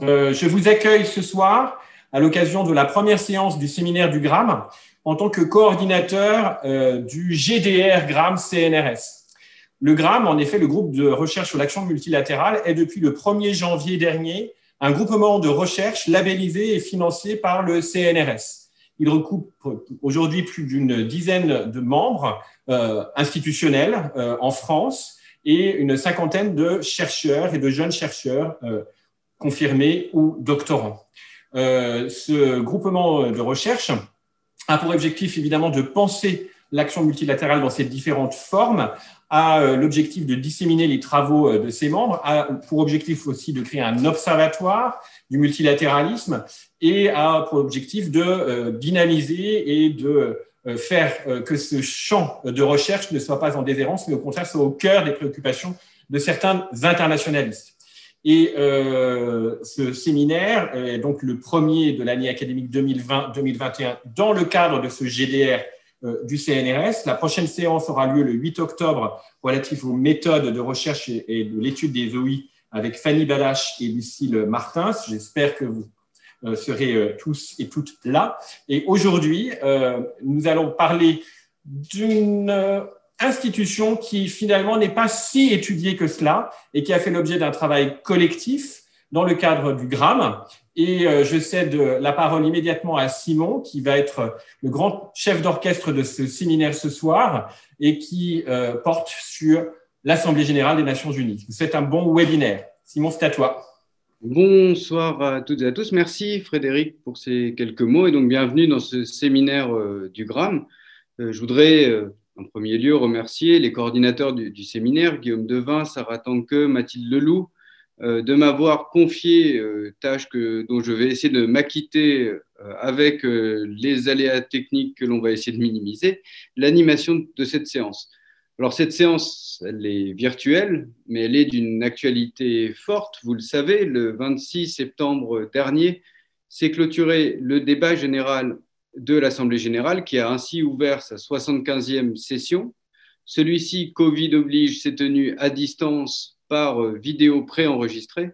Euh, je vous accueille ce soir à l'occasion de la première séance du séminaire du GRAM en tant que coordinateur euh, du GDR GRAM CNRS. Le GRAM, en effet, le groupe de recherche sur l'action multilatérale, est depuis le 1er janvier dernier un groupement de recherche labellisé et financé par le CNRS. Il recoupe aujourd'hui plus d'une dizaine de membres euh, institutionnels en France et une cinquantaine de chercheurs et de jeunes chercheurs confirmés ou doctorants. ce groupement de recherche a pour objectif évidemment de penser l'action multilatérale dans ses différentes formes, a l'objectif de disséminer les travaux de ses membres, a pour objectif aussi de créer un observatoire du multilatéralisme et a pour objectif de dynamiser et de euh, faire euh, que ce champ de recherche ne soit pas en déshérence, mais au contraire soit au cœur des préoccupations de certains internationalistes. Et euh, ce séminaire est donc le premier de l'année académique 2020-2021 dans le cadre de ce GDR du CNRS. La prochaine séance aura lieu le 8 octobre relative aux méthodes de recherche et, de l'étude des OI avec Fanny Balache et Lucille Martins. J'espère que vous euh, seraient euh, tous et toutes là. Et aujourd'hui, euh, nous allons parler d'une institution qui finalement n'est pas si étudiée que cela et qui a fait l'objet d'un travail collectif dans le cadre du GRAM. Et je cède la parole immédiatement à Simon, qui va être le grand chef d'orchestre de ce séminaire ce soir et qui porte sur l'Assemblée générale des Nations unies. C'est un bon webinaire. Simon, c'est à toi. Bonsoir à toutes et à tous. Merci Frédéric pour ces quelques mots et donc bienvenue dans ce séminaire euh, du GRAM. Euh, je voudrais euh, en premier lieu remercier les coordinateurs du, séminaire, Guillaume Devin, Sarah Tanque, Mathilde Leloup, de m'avoir confié tâche que, dont je vais essayer de m'acquitter avec les aléas techniques que l'on va essayer de minimiser, l'animation de cette séance. Alors cette séance, elle est virtuelle, mais elle est d'une actualité forte. Vous le savez, le 26 septembre dernier s'est clôturé le débat général de l'Assemblée générale qui a ainsi ouvert sa 75e session. Celui-ci, Covid oblige, s'est tenu à distance par vidéo préenregistrée.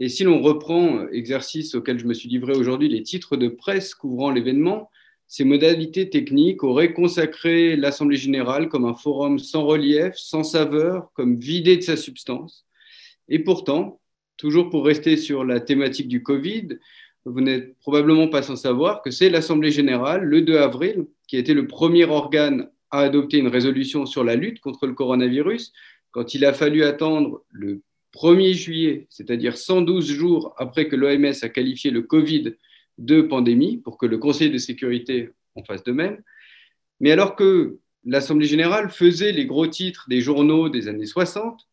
Et si l'on reprend, exercice auquel je me suis livré aujourd'hui, les titres de presse couvrant l'événement, ces modalités techniques auraient consacré l'Assemblée générale comme un forum sans relief, sans saveur, comme vidé de sa substance. Et pourtant, toujours pour rester sur la thématique du Covid, vous n'êtes probablement pas sans savoir que c'est l'Assemblée générale, le 2 avril, qui a été le premier organe à adopter une résolution sur la lutte contre le coronavirus, quand il a fallu attendre le 1er juillet, c'est-à-dire 112 jours après que l'OMS a qualifié le Covid de pandémie pour que le Conseil de sécurité en fasse de même. Mais alors que l'Assemblée générale faisait les gros titres des journaux des années 60,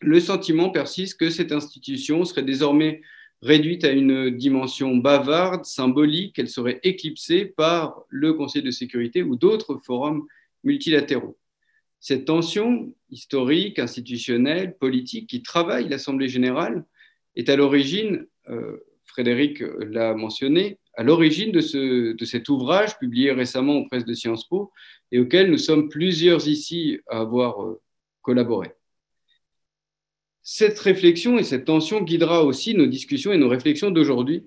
le sentiment persiste que cette institution serait désormais réduite à une dimension bavarde, symbolique, qu'elle serait éclipsée par le Conseil de sécurité ou d'autres forums multilatéraux. Cette tension historique, institutionnelle, politique qui travaille l'Assemblée générale est à l'origine euh, Frédéric l'a mentionné, à l'origine de, de, cet ouvrage publié récemment aux presses de Sciences Po et auquel nous sommes plusieurs ici à avoir euh, collaboré. Cette réflexion et cette tension guidera aussi nos discussions et nos réflexions d'aujourd'hui,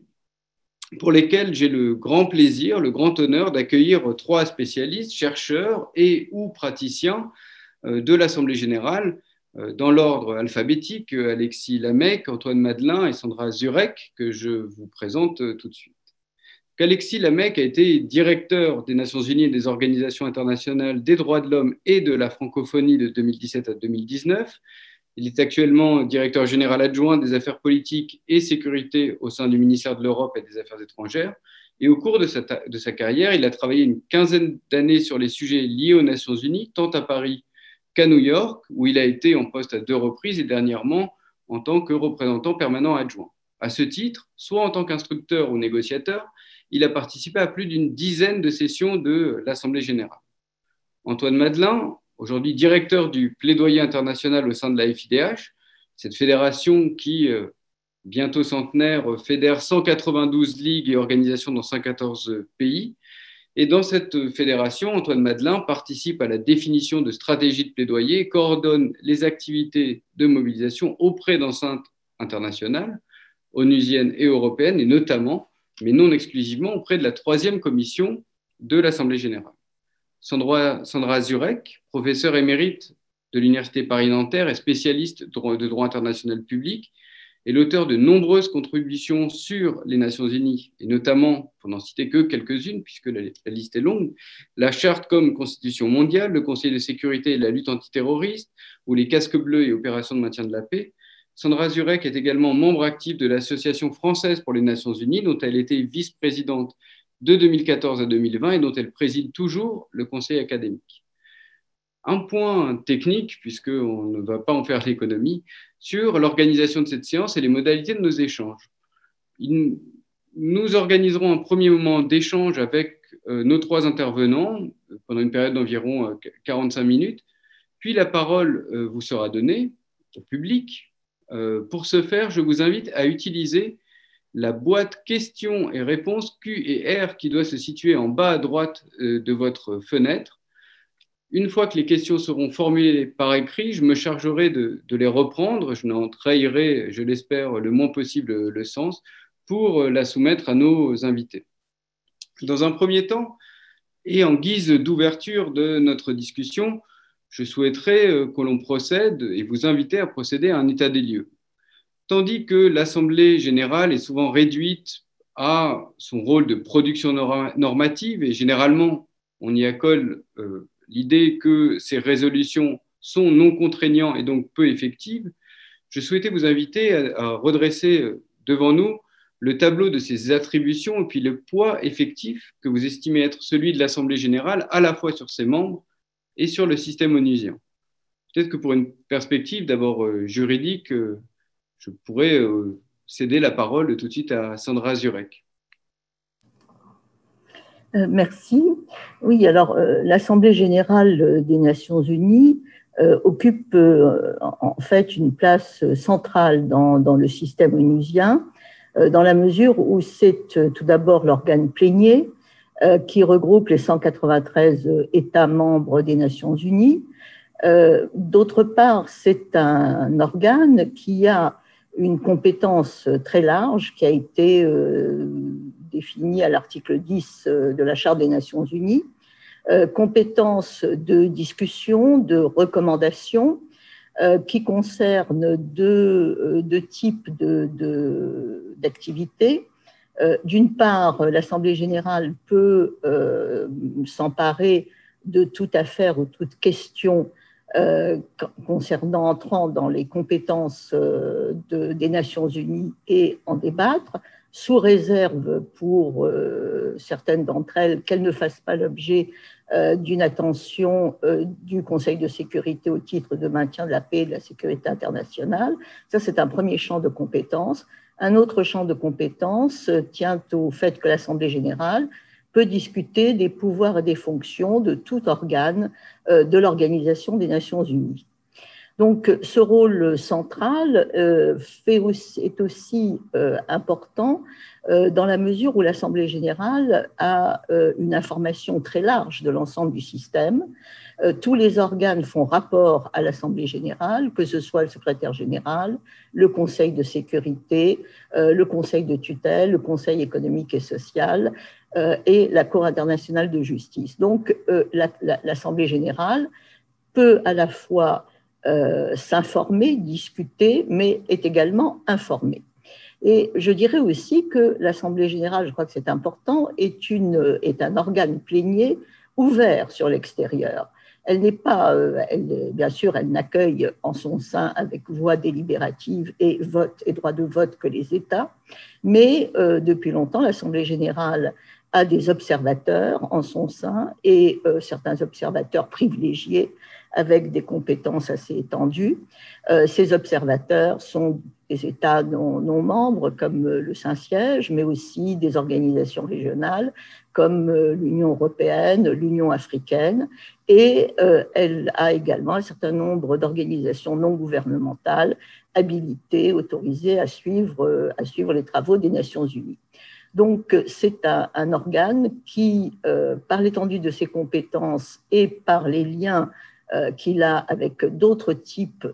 pour lesquelles j'ai le grand plaisir, le grand honneur d'accueillir trois spécialistes, chercheurs et ou praticiens euh, de l'Assemblée générale euh, dans l'ordre alphabétique, Alexis Lamec, Antoine Madelin et Sandra Zurek, que je vous présente euh, tout de suite. Alexis Lamec a été directeur des Nations Unies et des organisations internationales des droits de l'homme et de la francophonie de 2017 à 2019. Il est actuellement directeur général adjoint des affaires politiques et sécurité au sein du ministère de l'Europe et des Affaires étrangères. Et au cours de sa, carrière, il a travaillé une quinzaine d'années sur les sujets liés aux Nations Unies, tant à Paris qu'à New York, où il a été en poste à deux reprises et dernièrement en tant que représentant permanent adjoint. À ce titre, soit en tant qu'instructeur ou négociateur, il a participé à plus d'une dizaine de sessions de l'Assemblée générale. Antoine Madelin, aujourd'hui directeur du plaidoyer international au sein de la FIDH, cette fédération qui, euh, bientôt centenaire, fédère 192 ligues et organisations dans 114 pays, et dans cette fédération, Antoine Madelin participe à la définition de stratégies de plaidoyer, coordonne les activités de mobilisation auprès d'enceintes internationales, onusienne et européenne, et notamment, mais non exclusivement, auprès de la troisième commission de l'Assemblée générale. Sandra, Zurek, professeure émérite de l'Université Paris-Nanterre et spécialiste de droit international public, est l'auteur de nombreuses contributions sur les Nations Unies, et notamment, pour n'en citer que quelques-unes, puisque la, liste est longue, la Charte comme Constitution mondiale, le Conseil de sécurité et la lutte antiterroriste, ou les casques bleus et opérations de maintien de la paix. Sandra Zurek est également membre actif de l'Association française pour les Nations Unies, dont elle était vice-présidente de 2014 à 2020 et dont elle préside toujours le Conseil académique. Un point technique, puisqu'on ne va pas en faire l'économie, sur l'organisation de cette séance et les modalités de nos échanges. Nous organiserons un premier moment d'échange avec euh, nos trois intervenants euh, pendant une période d'environ 45 euh, minutes, puis la parole vous sera donnée au public. Pour ce faire, je vous invite à utiliser la boîte questions et réponses Q et R qui doit se situer en bas à droite de votre fenêtre une fois que les questions seront formulées par écrit, je me chargerai de, les reprendre. Je n'en trahirai, je l'espère, le moins possible le sens pour la soumettre à nos invités. Dans un premier temps, et en guise d'ouverture de notre discussion, je souhaiterais euh, que l'on procède et vous inviter à procéder à un état des lieux. Tandis que l'Assemblée générale est souvent réduite à son rôle de production normative et généralement on y accole euh, l'idée que ces résolutions sont non contraignantes et donc peu effectives, je souhaitais vous inviter à, redresser euh, devant nous le tableau de ces attributions et puis le poids effectif que vous estimez être celui de l'Assemblée générale, à la fois sur ses membres et sur le système onusien. Peut-être que pour une perspective d'abord euh, juridique, je pourrais céder la parole tout de suite à Sandra Zurek. Euh, merci. Oui, alors euh, l'Assemblée générale euh, des Nations unies occupe en fait une place centrale dans, dans le système onusien, dans la mesure où c'est tout d'abord l'organe plénier qui regroupe les 193 États membres des Nations unies. D'autre part, c'est un organe qui a une compétence très large qui a été définie à l'article 10 euh, de la Charte des Nations Unies, euh, compétences de discussion, de recommandation, euh, qui concernent deux, deux types d'activités. De, D'une part, l'Assemblée générale peut s'emparer de toute affaire ou toute question concernant, entrant dans les compétences de, des Nations Unies et en débattre sous réserve pour euh, certaines d'entre elles qu'elles ne fassent pas l'objet euh, d'une attention euh, du Conseil de sécurité au titre de maintien de la paix et de la sécurité internationale. Ça, c'est un premier champ de compétences. Un autre champ de compétences tient au fait que l'Assemblée générale discuter des pouvoirs et des fonctions de tout organe de l'Organisation des Nations unies. Donc, ce rôle central euh, est aussi euh, important euh, dans la mesure où l'Assemblée générale a une information très large de l'ensemble du système. Tous les organes font rapport à l'Assemblée générale, que ce soit le secrétaire général, le Conseil de sécurité, le Conseil de tutelle, le Conseil économique et social et la Cour internationale de justice. Donc, l'Assemblée générale peut à la fois euh, s'informer, discuter, mais est également informé. Et je dirais aussi que l'Assemblée générale, je crois que c'est important, est, une, est un organe plénier ouvert sur l'extérieur. Elle n'est pas, euh, bien sûr, elle n'accueille en son sein avec voix délibérative et vote et droit de vote que les États, mais euh, depuis longtemps, l'Assemblée générale a des observateurs en son sein et certains observateurs privilégiés avec des compétences assez étendues. Euh, ces observateurs sont des États non, membres comme le Saint-Siège, mais aussi des organisations régionales comme euh, l'Union européenne, l'Union africaine, et euh, elle a également un certain nombre d'organisations non gouvernementales habilitées, autorisées à suivre, à suivre les travaux des Nations Unies. Donc, c'est un, un, organe qui, par l'étendue de ses compétences et par les liens euh, qu'il a avec d'autres types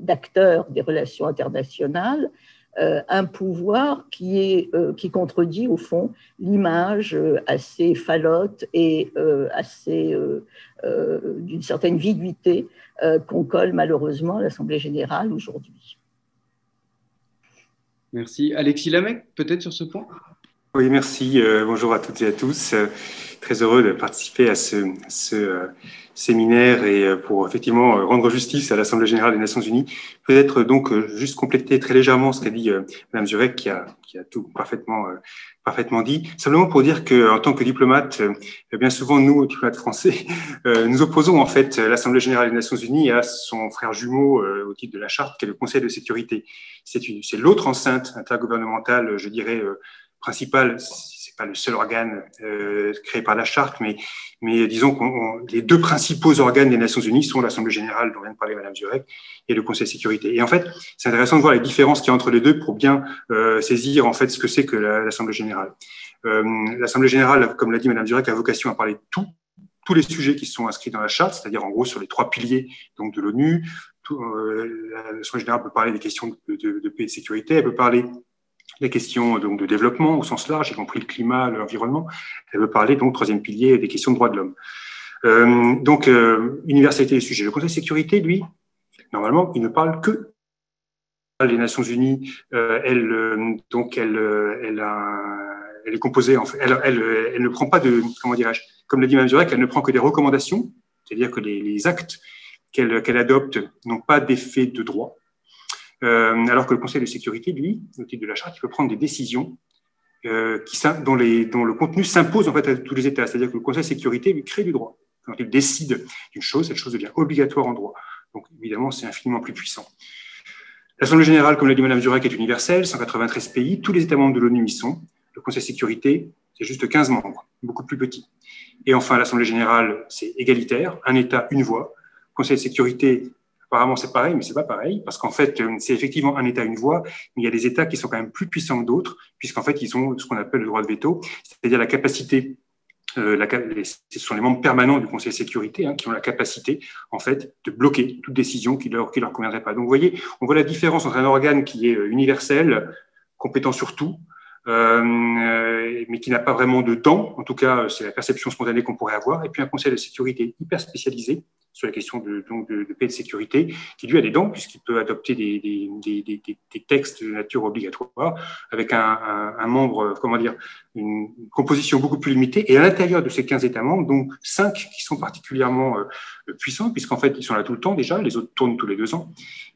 d'acteurs des relations internationales, un pouvoir qui, est, qui contredit au fond l'image assez falote et assez d'une certaine viduité qu'on colle malheureusement à l'Assemblée générale aujourd'hui. Merci. Alexis Lamec, peut-être sur ce point? Oui, merci. bonjour à toutes et à tous. très heureux de participer à ce, ce séminaire et euh, pour effectivement euh, rendre justice à l'Assemblée générale des Nations Unies. Peut-être donc euh, juste compléter très légèrement ce qu'a dit Mme Zurek, qui a, qui a tout parfaitement, parfaitement dit. Simplement pour dire que en tant que diplomate, bien souvent nous, diplomates français, nous opposons en fait l'Assemblée générale des Nations Unies à son frère jumeau au titre de la charte, qui est le Conseil de sécurité. C'est l'autre enceinte intergouvernementale, je dirais, principale pas le seul organe euh, créé par la charte, mais, mais disons que les deux principaux organes des Nations Unies sont l'Assemblée générale, dont vient de parler Mme Zurek, et le Conseil de sécurité. Et en fait, c'est intéressant de voir les différences qu'il y a entre les deux pour bien euh, saisir en fait ce que c'est que l'Assemblée générale. Euh, L'Assemblée générale, comme l'a dit Mme Zurek, a vocation à parler de tous les sujets qui sont inscrits dans la charte, c'est-à-dire en gros sur les trois piliers donc de l'ONU. Euh, L'Assemblée générale peut parler des questions de, de paix et de sécurité, elle peut parler les questions donc, de développement au sens large, y compris le climat, l'environnement. Elle veut parler, donc, troisième pilier, des questions de droits de l'homme. Euh, donc, euh, universalité des sujets. Le Conseil de sécurité, lui, normalement, il ne parle que les Nations Unies. Euh, elle, euh, donc, elle, elle, a, elle est composée, en fait, elle, elle, elle ne prend pas de, comment dirais-je, comme l'a dit Mme Zurek, elle ne prend que des recommandations, c'est-à-dire que les, les actes qu'elle qu'elle adopte n'ont pas d'effet de droit. Euh, alors que le Conseil de sécurité, lui, au titre de la charte, il peut prendre des décisions euh, qui, dont, le contenu s'impose en fait à tous les États. C'est-à-dire que le Conseil de sécurité lui crée du droit. Quand il décide d'une chose, cette chose devient obligatoire en droit. Donc évidemment, c'est infiniment plus puissant. L'Assemblée générale, comme l'a dit Mme Zurek, est universelle, 193 pays, tous les États membres de l'ONU y sont. Le Conseil de sécurité, c'est juste 15 membres, beaucoup plus petit. Et enfin, l'Assemblée générale, c'est égalitaire, un État, une voix. Le Conseil de sécurité, Apparemment, c'est pareil, mais c'est pas pareil, parce qu'en fait, euh, c'est effectivement un État, une voix, mais il y a des États qui sont quand même plus puissants que d'autres, puisqu'en fait, ils ont ce qu'on appelle le droit de veto, c'est-à-dire la capacité euh, ce sont les membres permanents du Conseil de sécurité hein, qui ont la capacité, en fait, de bloquer toute décision qui leur, qui leur conviendrait pas. Donc, vous voyez, on voit la différence entre un organe qui est euh, universel, compétent sur tout, mais qui n'a pas vraiment de temps, en tout cas, c'est la perception spontanée qu'on pourrait avoir, et puis un Conseil de sécurité hyper spécialisé, sur la question de, paix et de sécurité, qui lui a des dents, puisqu'il peut adopter des, textes de nature obligatoire, avec un, membre, comment dire, une composition beaucoup plus limitée. Et à l'intérieur de ces 15 États membres, donc 5 qui sont particulièrement euh, puissants, puisqu'en fait, ils sont là tout le temps déjà, les autres tournent tous les deux ans,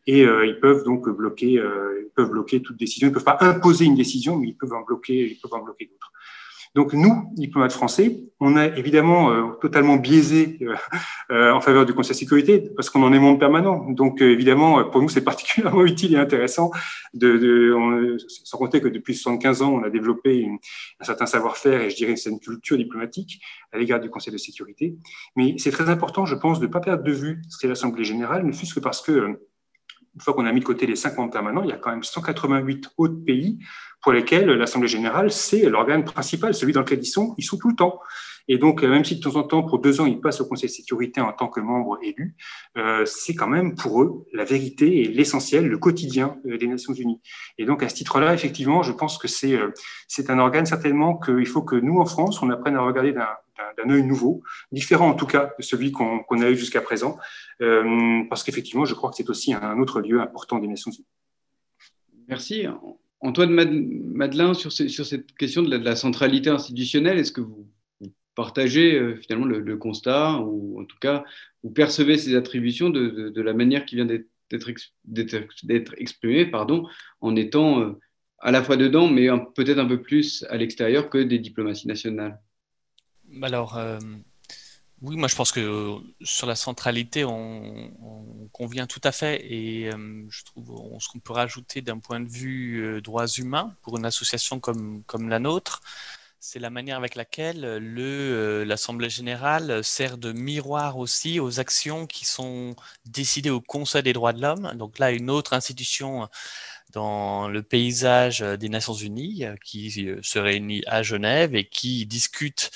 et euh, ils peuvent donc bloquer, euh, ils peuvent bloquer toute décision. Ils ne peuvent pas imposer une décision, mais ils peuvent en bloquer, ils peuvent en bloquer d'autres. Donc nous, diplomates français, on a évidemment euh, totalement biaisé euh, euh, en faveur du Conseil de sécurité parce qu'on en est membre permanent. Donc évidemment, pour nous, c'est particulièrement utile et intéressant de, de sans compter que depuis 75 ans, on a développé une, un certain savoir-faire et je dirais une certaine culture diplomatique à l'égard du Conseil de sécurité. Mais c'est très important, je pense, de ne pas perdre de vue ce qu'est l'Assemblée générale, ne fût-ce que parce que une fois qu'on a mis de côté les 50 permanents, il y a quand même 188 autres pays pour lesquels l'Assemblée générale, c'est l'organe principal, celui dans lequel ils sont, ils sont tout le temps. Et donc, même si de temps en temps, pour deux ans, ils passent au Conseil de sécurité en tant que membres élus, euh, c'est quand même pour eux la vérité et l'essentiel, le quotidien euh, des Nations Unies. Et donc, à ce titre-là, effectivement, je pense que c'est euh, un organe certainement qu'il faut que nous, en France, on apprenne à regarder d'un d'un œil nouveau, différent en tout cas de celui qu'on a eu jusqu'à présent, euh, parce qu'effectivement, je crois que c'est aussi un autre lieu important des Nations Unies. Merci. Antoine Madelin, sur, cette question de la, centralité institutionnelle, est-ce que vous, partagez euh, finalement le, constat, ou en tout cas, vous percevez ces attributions de, de, la manière qui vient d'être exprimée, pardon, en étant euh, à la fois dedans, mais peut-être un peu plus à l'extérieur que des diplomaties nationales? Alors, euh, oui, moi je pense que euh, sur la centralité, on, convient tout à fait. Et euh, je trouve ce qu'on peut rajouter d'un point de vue droits humains pour une association comme, la nôtre, c'est la manière avec laquelle l'Assemblée générale sert de miroir aussi aux actions qui sont décidées au Conseil des droits de l'homme. Donc là, une autre institution dans le paysage des Nations Unies qui se réunit à Genève et qui discute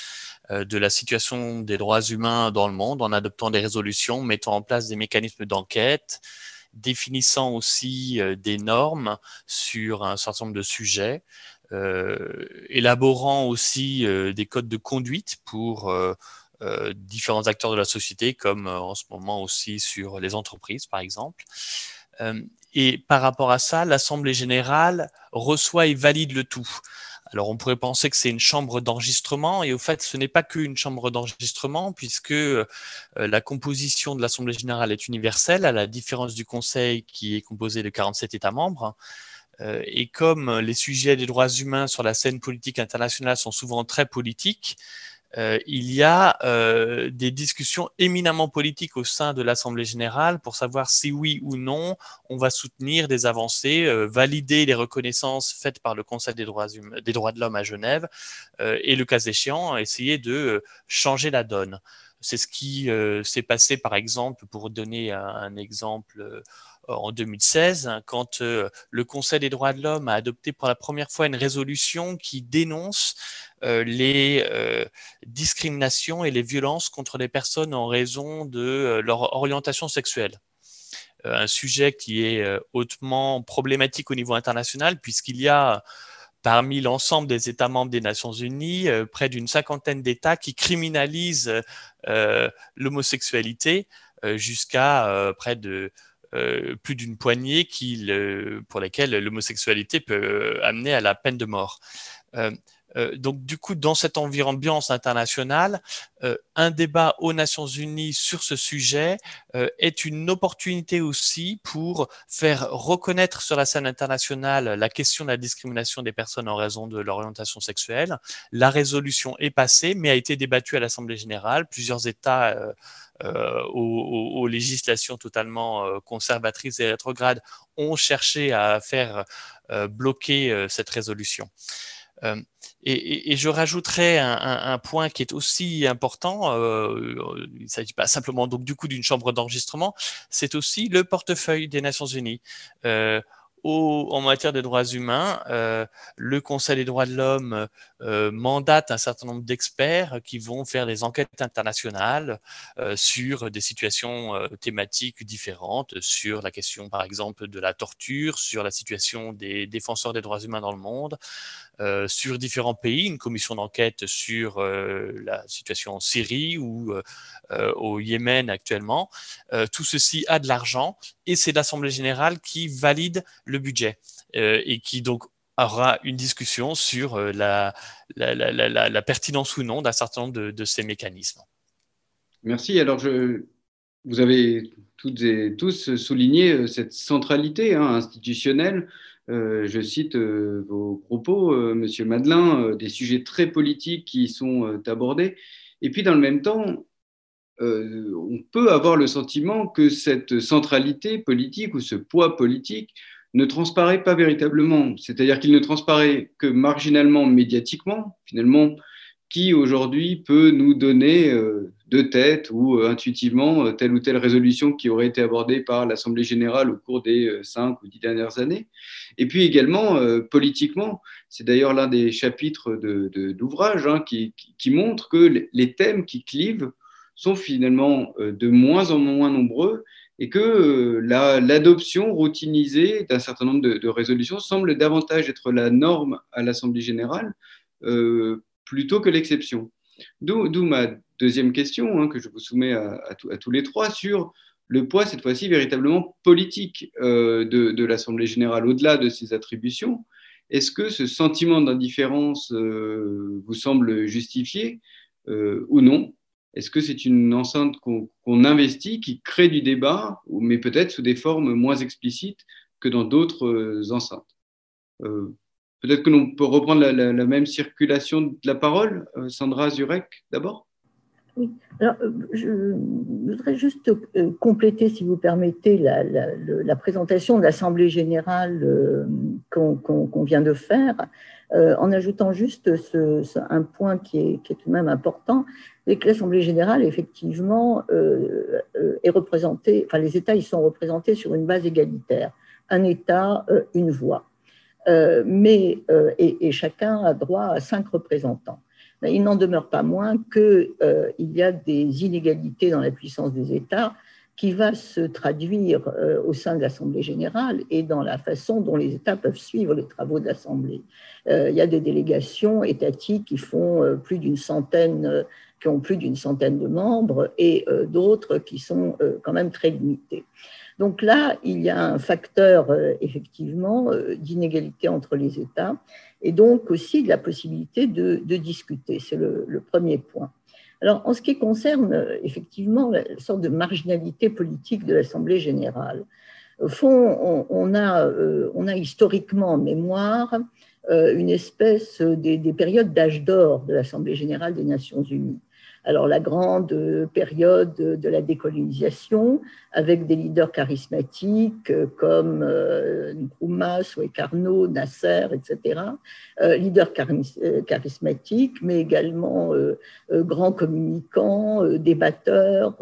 de la situation des droits humains dans le monde en adoptant des résolutions, mettant en place des mécanismes d'enquête définissant aussi des normes sur un certain nombre de sujets, élaborant aussi des codes de conduite pour différents acteurs de la société, comme en ce moment aussi sur les entreprises, par exemple. et par rapport à ça, l'Assemblée générale reçoit et valide le tout. Alors on pourrait penser que c'est une chambre d'enregistrement et au fait ce n'est pas qu'une chambre d'enregistrement puisque euh, la composition de l'Assemblée générale est universelle à la différence du Conseil qui est composé de 47 États membres. Euh, et comme les sujets des droits humains sur la scène politique internationale sont souvent très politiques, euh, il y a euh, des discussions éminemment politiques au sein de l'Assemblée générale pour savoir si oui ou non on va soutenir des avancées, euh, valider les reconnaissances faites par le Conseil des droits, des droits de l'homme à Genève et le cas échéant, essayer de changer la donne. C'est ce qui s'est passé, par exemple, pour donner un exemple en 2016, hein, quand euh, le Conseil des droits de l'homme a adopté pour la première fois une résolution qui dénonce euh, les euh, discriminations et les violences contre les personnes en raison de leur orientation sexuelle. un sujet qui est hautement problématique au niveau international puisqu'il y a parmi l'ensemble des États membres des Nations Unies, près d'une cinquantaine d'États qui criminalisent l'homosexualité jusqu'à près de euh, plus d'une poignée qui, pour lesquelles l'homosexualité peut euh, amener à la peine de mort. Euh, donc, du coup, dans cette ambiance internationale, un débat aux Nations Unies sur ce sujet est une opportunité aussi pour faire reconnaître sur la scène internationale la question de la discrimination des personnes en raison de l'orientation sexuelle. La résolution est passée, mais a été débattue à l'Assemblée générale. Plusieurs États euh, aux, législations totalement euh, conservatrices et rétrogrades ont cherché à faire euh, bloquer cette résolution. Et, je rajouterais un, point qui est aussi important. il ne s'agit pas simplement donc du coup d'une chambre d'enregistrement, c'est aussi le portefeuille des Nations Unies en matière de droits humains, euh, le Conseil des droits de l'homme euh, mandate un certain nombre d'experts qui vont faire des enquêtes internationales euh, sur des situations thématiques différentes, sur la question par exemple de la torture, sur la situation des défenseurs des droits humains dans le monde, sur différents pays, une commission d'enquête sur la situation en Syrie ou au Yémen actuellement. tout ceci a de l'argent et c'est l'Assemblée générale qui valide le budget euh, et qui donc aura une discussion sur euh, la, pertinence ou non d'un certain nombre de, ces mécanismes. Merci. Alors, vous avez toutes et tous souligné euh, cette centralité hein, institutionnelle. Je cite vos propos, Monsieur Madelin, des sujets très politiques qui sont abordés. Et puis, dans le même temps, on peut avoir le sentiment que cette centralité politique ou ce poids politique ne transparaît pas véritablement. C'est-à-dire qu'il ne transparaît que marginalement médiatiquement, finalement, qui aujourd'hui peut nous donner euh, de tête ou euh, intuitivement euh, telle ou telle résolution qui aurait été abordée par l'Assemblée générale au cours des cinq ou dix dernières années. Et puis également, politiquement, c'est d'ailleurs l'un des chapitres de, hein, qui, qui, montre que les thèmes qui clivent sont finalement de moins en moins nombreux et que l'adoption routinisée d'un certain nombre de, résolutions semble davantage être la norme à l'Assemblée générale plutôt que l'exception. D'où ma deuxième question hein, que je vous soumets à, tous les trois sur le poids, cette fois-ci, véritablement politique euh, de, l'Assemblée générale, au-delà de ses attributions. Est-ce que ce sentiment d'indifférence vous semble justifié ou non? Est-ce que c'est une enceinte qu'on investit, qui crée du débat, mais peut-être sous des formes moins explicites que dans d'autres euh, enceintes? Euh, Peut-être que l'on peut reprendre la, même circulation de la parole. Euh, Sandra Zurek, d'abord? Oui. Alors, je voudrais juste compléter, si vous permettez, la, présentation de l'Assemblée générale qu'on vient de faire, en ajoutant juste un point qui est, qui est, tout de même important, et que l'Assemblée générale, effectivement, euh, euh, est représentée, enfin, les États y sont représentés sur une base égalitaire. Un État, euh, une voix. Mais, et, chacun a droit à cinq représentants. Il n'en demeure pas moins qu'il y a des inégalités dans la puissance des États, qui va se traduire euh, au sein de l'Assemblée générale et dans la façon dont les États peuvent suivre les travaux de l'Assemblée. Euh, il y a des délégations étatiques qui font euh, plus d'une centaine, qui ont plus d'une centaine de membres et d'autres qui sont quand même très limitées. Donc là, il y a un facteur effectivement d'inégalité entre les États et donc aussi de la possibilité de, discuter. C'est le premier point. Alors, en ce qui concerne euh, effectivement la sorte de marginalité politique de l'Assemblée générale, au fond, on, a, euh, historiquement en mémoire euh, une espèce des périodes d'âge d'or de l'Assemblée générale des Nations unies alors la grande période de la décolonisation avec des leaders charismatiques comme euh, Nkrumah, Suekarno, Nasser, etc. Euh, leaders euh, charismatiques, mais également grands communicants, débatteurs,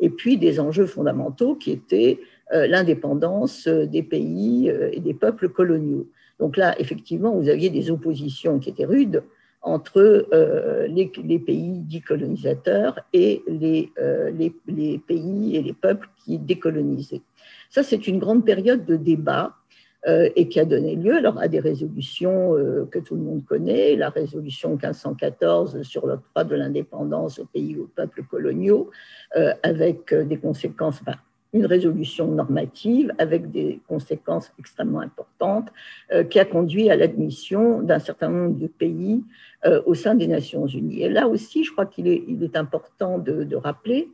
et puis des enjeux fondamentaux qui étaient l'indépendance des pays et des peuples coloniaux. Donc là, effectivement, vous aviez des oppositions qui étaient rudes entre euh, les, pays dits colonisateurs et euh, les, pays et les peuples qui décolonisaient. Ça, c'est une grande période de débat euh, et qui a donné lieu alors, à des résolutions que tout le monde connaît, la résolution 1514 sur l'octroi de l'indépendance aux pays aux peuples coloniaux, avec des conséquences, une résolution normative avec des conséquences extrêmement importantes qui a conduit à l'admission d'un certain nombre de pays au sein des Nations Unies. Et là aussi, je crois qu'il est, important de, rappeler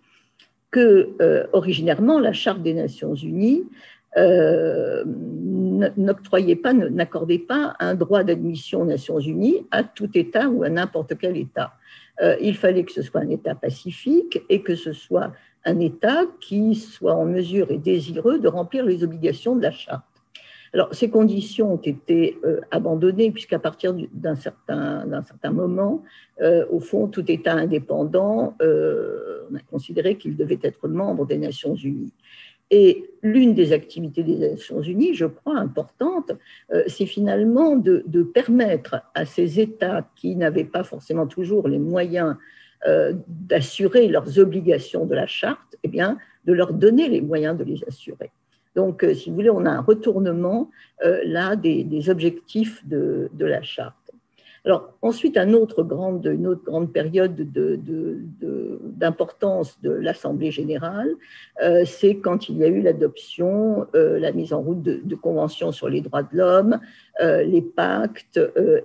que euh, originairement, la Charte des Nations Unies n'octroyait pas, n'accordait pas un droit d'admission aux Nations Unies à tout État ou à n'importe quel État. il fallait que ce soit un État pacifique et que ce soit un État qui soit en mesure et désireux de remplir les obligations de la charte. Alors, ces conditions ont été euh, abandonnées puisqu'à partir d'un certain, certain, moment, euh, au fond, tout État indépendant, euh, on a considéré qu'il devait être membre des Nations Unies. Et l'une des activités des Nations Unies, je crois, importante, c'est finalement de, permettre à ces États qui n'avaient pas forcément toujours les moyens d'assurer leurs obligations de la charte, eh bien, de leur donner les moyens de les assurer. Donc, euh, si vous voulez, on a un retournement euh, là des, objectifs de, la charte. Alors, ensuite, une autre grande période d'importance de, l'Assemblée générale, euh, c'est quand il y a eu l'adoption, la mise en route de, conventions sur les droits de l'homme, les pactes,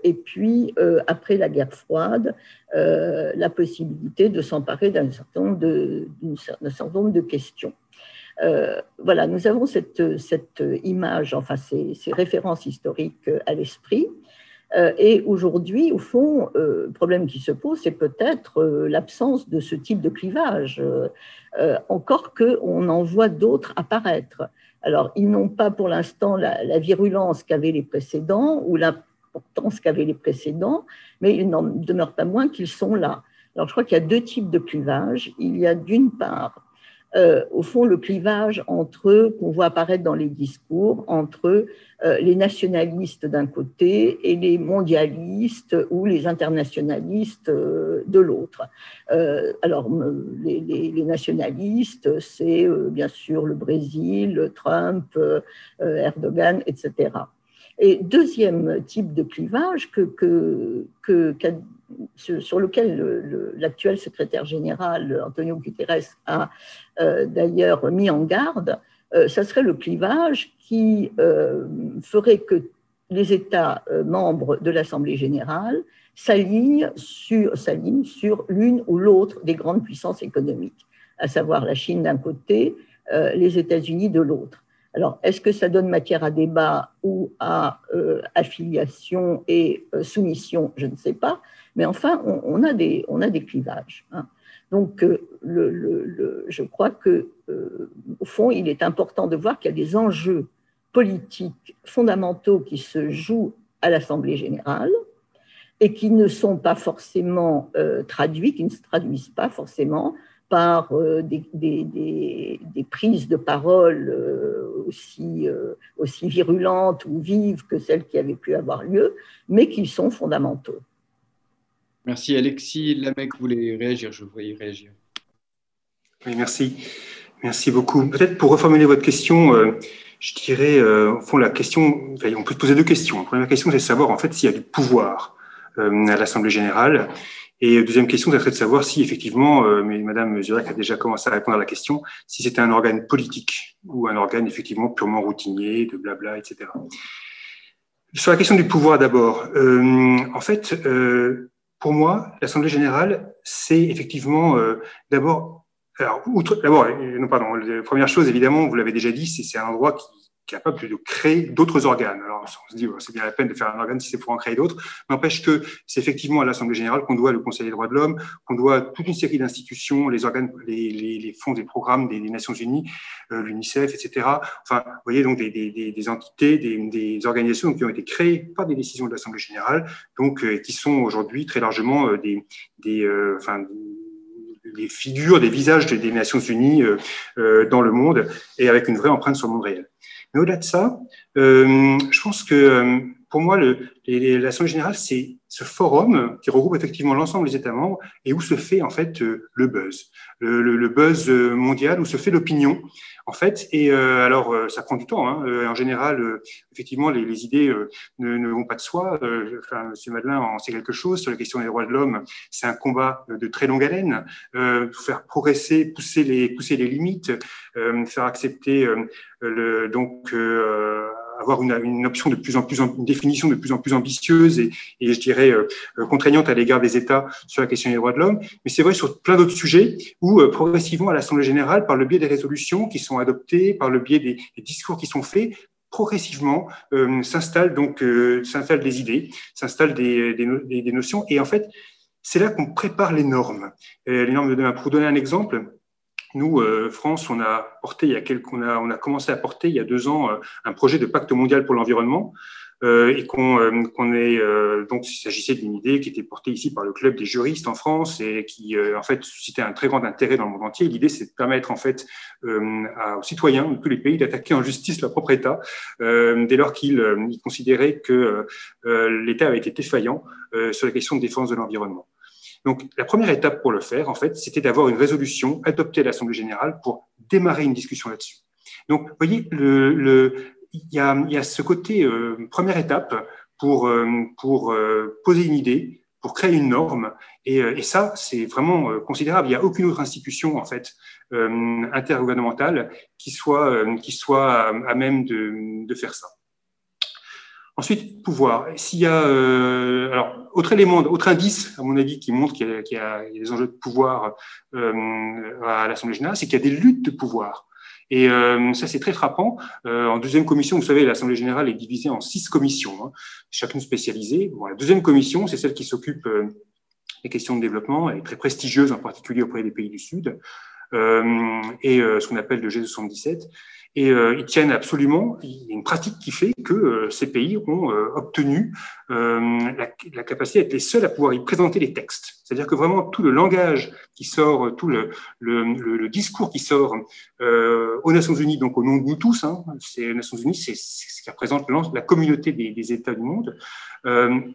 et puis, après la guerre froide, la possibilité de s'emparer d'un certain, nombre de questions. Voilà, nous avons cette, image, enfin ces références historiques à l'esprit. Euh, et aujourd'hui, au fond, euh, le problème qui se pose, c'est peut-être euh, l'absence de ce type de clivage, encore qu'on en voit d'autres apparaître. Alors, ils n'ont pas pour l'instant la, virulence qu'avaient les précédents ou l'importance qu'avaient les précédents, mais il n'en demeure pas moins qu'ils sont là. Alors, je crois qu'il y a deux types de clivage. Il y a d'une part euh, au fond, le clivage entre, qu'on voit apparaître dans les discours, entre euh, les nationalistes d'un côté et les mondialistes ou les internationalistes euh, de l'autre. alors, les, les nationalistes, c'est bien sûr le Brésil, Trump, Erdogan, etc. Et deuxième type de clivage que, que, que, sur lequel l'actuel secrétaire général Antonio Guterres a euh, d'ailleurs mis en garde, euh, ça serait le clivage qui euh, ferait que les États membres de l'Assemblée générale s'alignent sur, l'une ou l'autre des grandes puissances économiques, à savoir la Chine d'un côté, les États-Unis de l'autre. Alors, est-ce que ça donne matière à débat ou à euh, affiliation et euh, soumission? Je ne sais pas. Mais enfin, on, a, des, on a des clivages. Hein. Donc, euh, je crois que, au fond, il est important de voir qu'il y a des enjeux politiques fondamentaux qui se jouent à l'Assemblée générale et qui ne sont pas forcément traduits, qui ne se traduisent pas forcément par euh, des, prises de parole euh, aussi, euh, aussi virulentes ou vives que celles qui avaient pu avoir lieu, mais qui sont fondamentaux. Merci Alexis Lamec, vous voulez réagir, je vous voyais réagir. Oui, merci. Merci beaucoup. Peut-être pour reformuler votre question, euh, je dirais, euh, au fond, la question, on peut se poser deux questions. La première question, c'est de savoir en fait s'il y a du pouvoir euh, à l'Assemblée générale. Et deuxième question, ça serait de savoir si effectivement, mais Madame Zurek a déjà commencé à répondre à la question, si c'était un organe politique ou un organe effectivement purement routinier, de blabla, etc. Sur la question du pouvoir d'abord, en fait, pour moi, l'Assemblée générale, c'est effectivement d'abord alors, outre, d'abord, euh, non, pardon, première chose, évidemment, vous l'avez déjà dit, c'est un endroit qui, capable de créer d'autres organes. Alors, on se dit, c'est bien la peine de faire un organe si c'est pour en créer d'autres. N'empêche que c'est effectivement à l'Assemblée générale qu'on doit le Conseil des droits de l'homme, qu'on doit toute une série d'institutions, les organes, les, les, les, fonds des programmes des, Nations Unies, euh, l'UNICEF, etc. Enfin, vous voyez, donc des, des, des entités, des, organisations qui ont été créées par des décisions de l'Assemblée générale, donc euh, qui sont aujourd'hui très largement euh, des, des, enfin, des figures, des visages des Nations Unies euh, euh, dans le monde et avec une vraie empreinte sur le monde réel. Mais au-delà de ça, euh, je pense que pour moi, l'Assemblée générale, c'est ce forum qui regroupe effectivement l'ensemble des États membres et où se fait en fait le buzz, le, buzz mondial, où se fait l'opinion en fait. Et euh, alors, euh, ça prend du temps. Hein. Euh, en général, effectivement, les, idées ne, vont pas de soi. enfin, Monsieur Madelin en sait quelque chose sur la question des droits de l'homme. C'est un combat de très longue haleine. faire progresser, pousser les, pousser les limites, faire accepter le, donc avoir une, option de plus en plus, une définition de plus en plus ambitieuse et, je dirais euh, euh, contraignante à l'égard des États sur la question des droits de l'homme. Mais c'est vrai sur plein d'autres sujets où euh, progressivement à l'Assemblée générale, par le biais des résolutions qui sont adoptées, par le biais des, discours qui sont faits, progressivement s'installent donc s'installent des idées, s'installent des, des, des, notions et en fait c'est là qu'on prépare les normes. les normes de demain. Pour donner un exemple, nous, euh, France, on a porté, il y a quelques, on a, on a commencé à porter il y a deux ans euh, un projet de pacte mondial pour l'environnement. Euh, et qu'on euh, est donc il s'agissait d'une idée qui était portée ici par le club des juristes en France et qui en fait suscitait un très grand intérêt dans le monde entier. L'idée c'est de permettre en fait à, aux citoyens de tous les pays d'attaquer en justice leur propre État dès lors qu'ils considéraient que l'État avait été défaillant sur la question de défense de l'environnement. Donc, la première étape pour le faire, en fait, c'était d'avoir une résolution adoptée à l'Assemblée générale pour démarrer une discussion là-dessus. Donc, vous voyez, le, le, il, y a, il y a ce côté, euh, première étape pour, euh, pour euh, poser une idée, pour créer une norme. Et, et ça, c'est vraiment considérable. Il n'y a aucune autre institution, en fait, intergouvernementale qui soit, qui soit à, même de, de faire ça. Ensuite, pouvoir. S'il y a, euh, alors, autre élément, autre indice, à mon avis, qui montre qu'il y, y, a des enjeux de pouvoir euh, à l'Assemblée générale, c'est qu'il y a des luttes de pouvoir. Et euh, ça, c'est très frappant. Euh, en deuxième commission, vous savez, l'Assemblée générale est divisée en six commissions, hein, chacune spécialisée. Bon, la deuxième commission, c'est celle qui s'occupe euh, des questions de développement. Elle est très prestigieuse, en particulier auprès des pays du Sud, euh, et ce qu'on appelle le G77. Et euh, ils tiennent absolument, il y a une pratique qui fait que euh, ces pays ont euh, obtenu la, la, capacité d'être les seuls à pouvoir y présenter les textes. C'est-à-dire que vraiment tout le langage qui sort, tout le, le, le, discours qui sort aux Nations Unies, donc au nom de nous tous, hein, les Nations Unies, c'est ce qui représente la communauté des, des États du monde,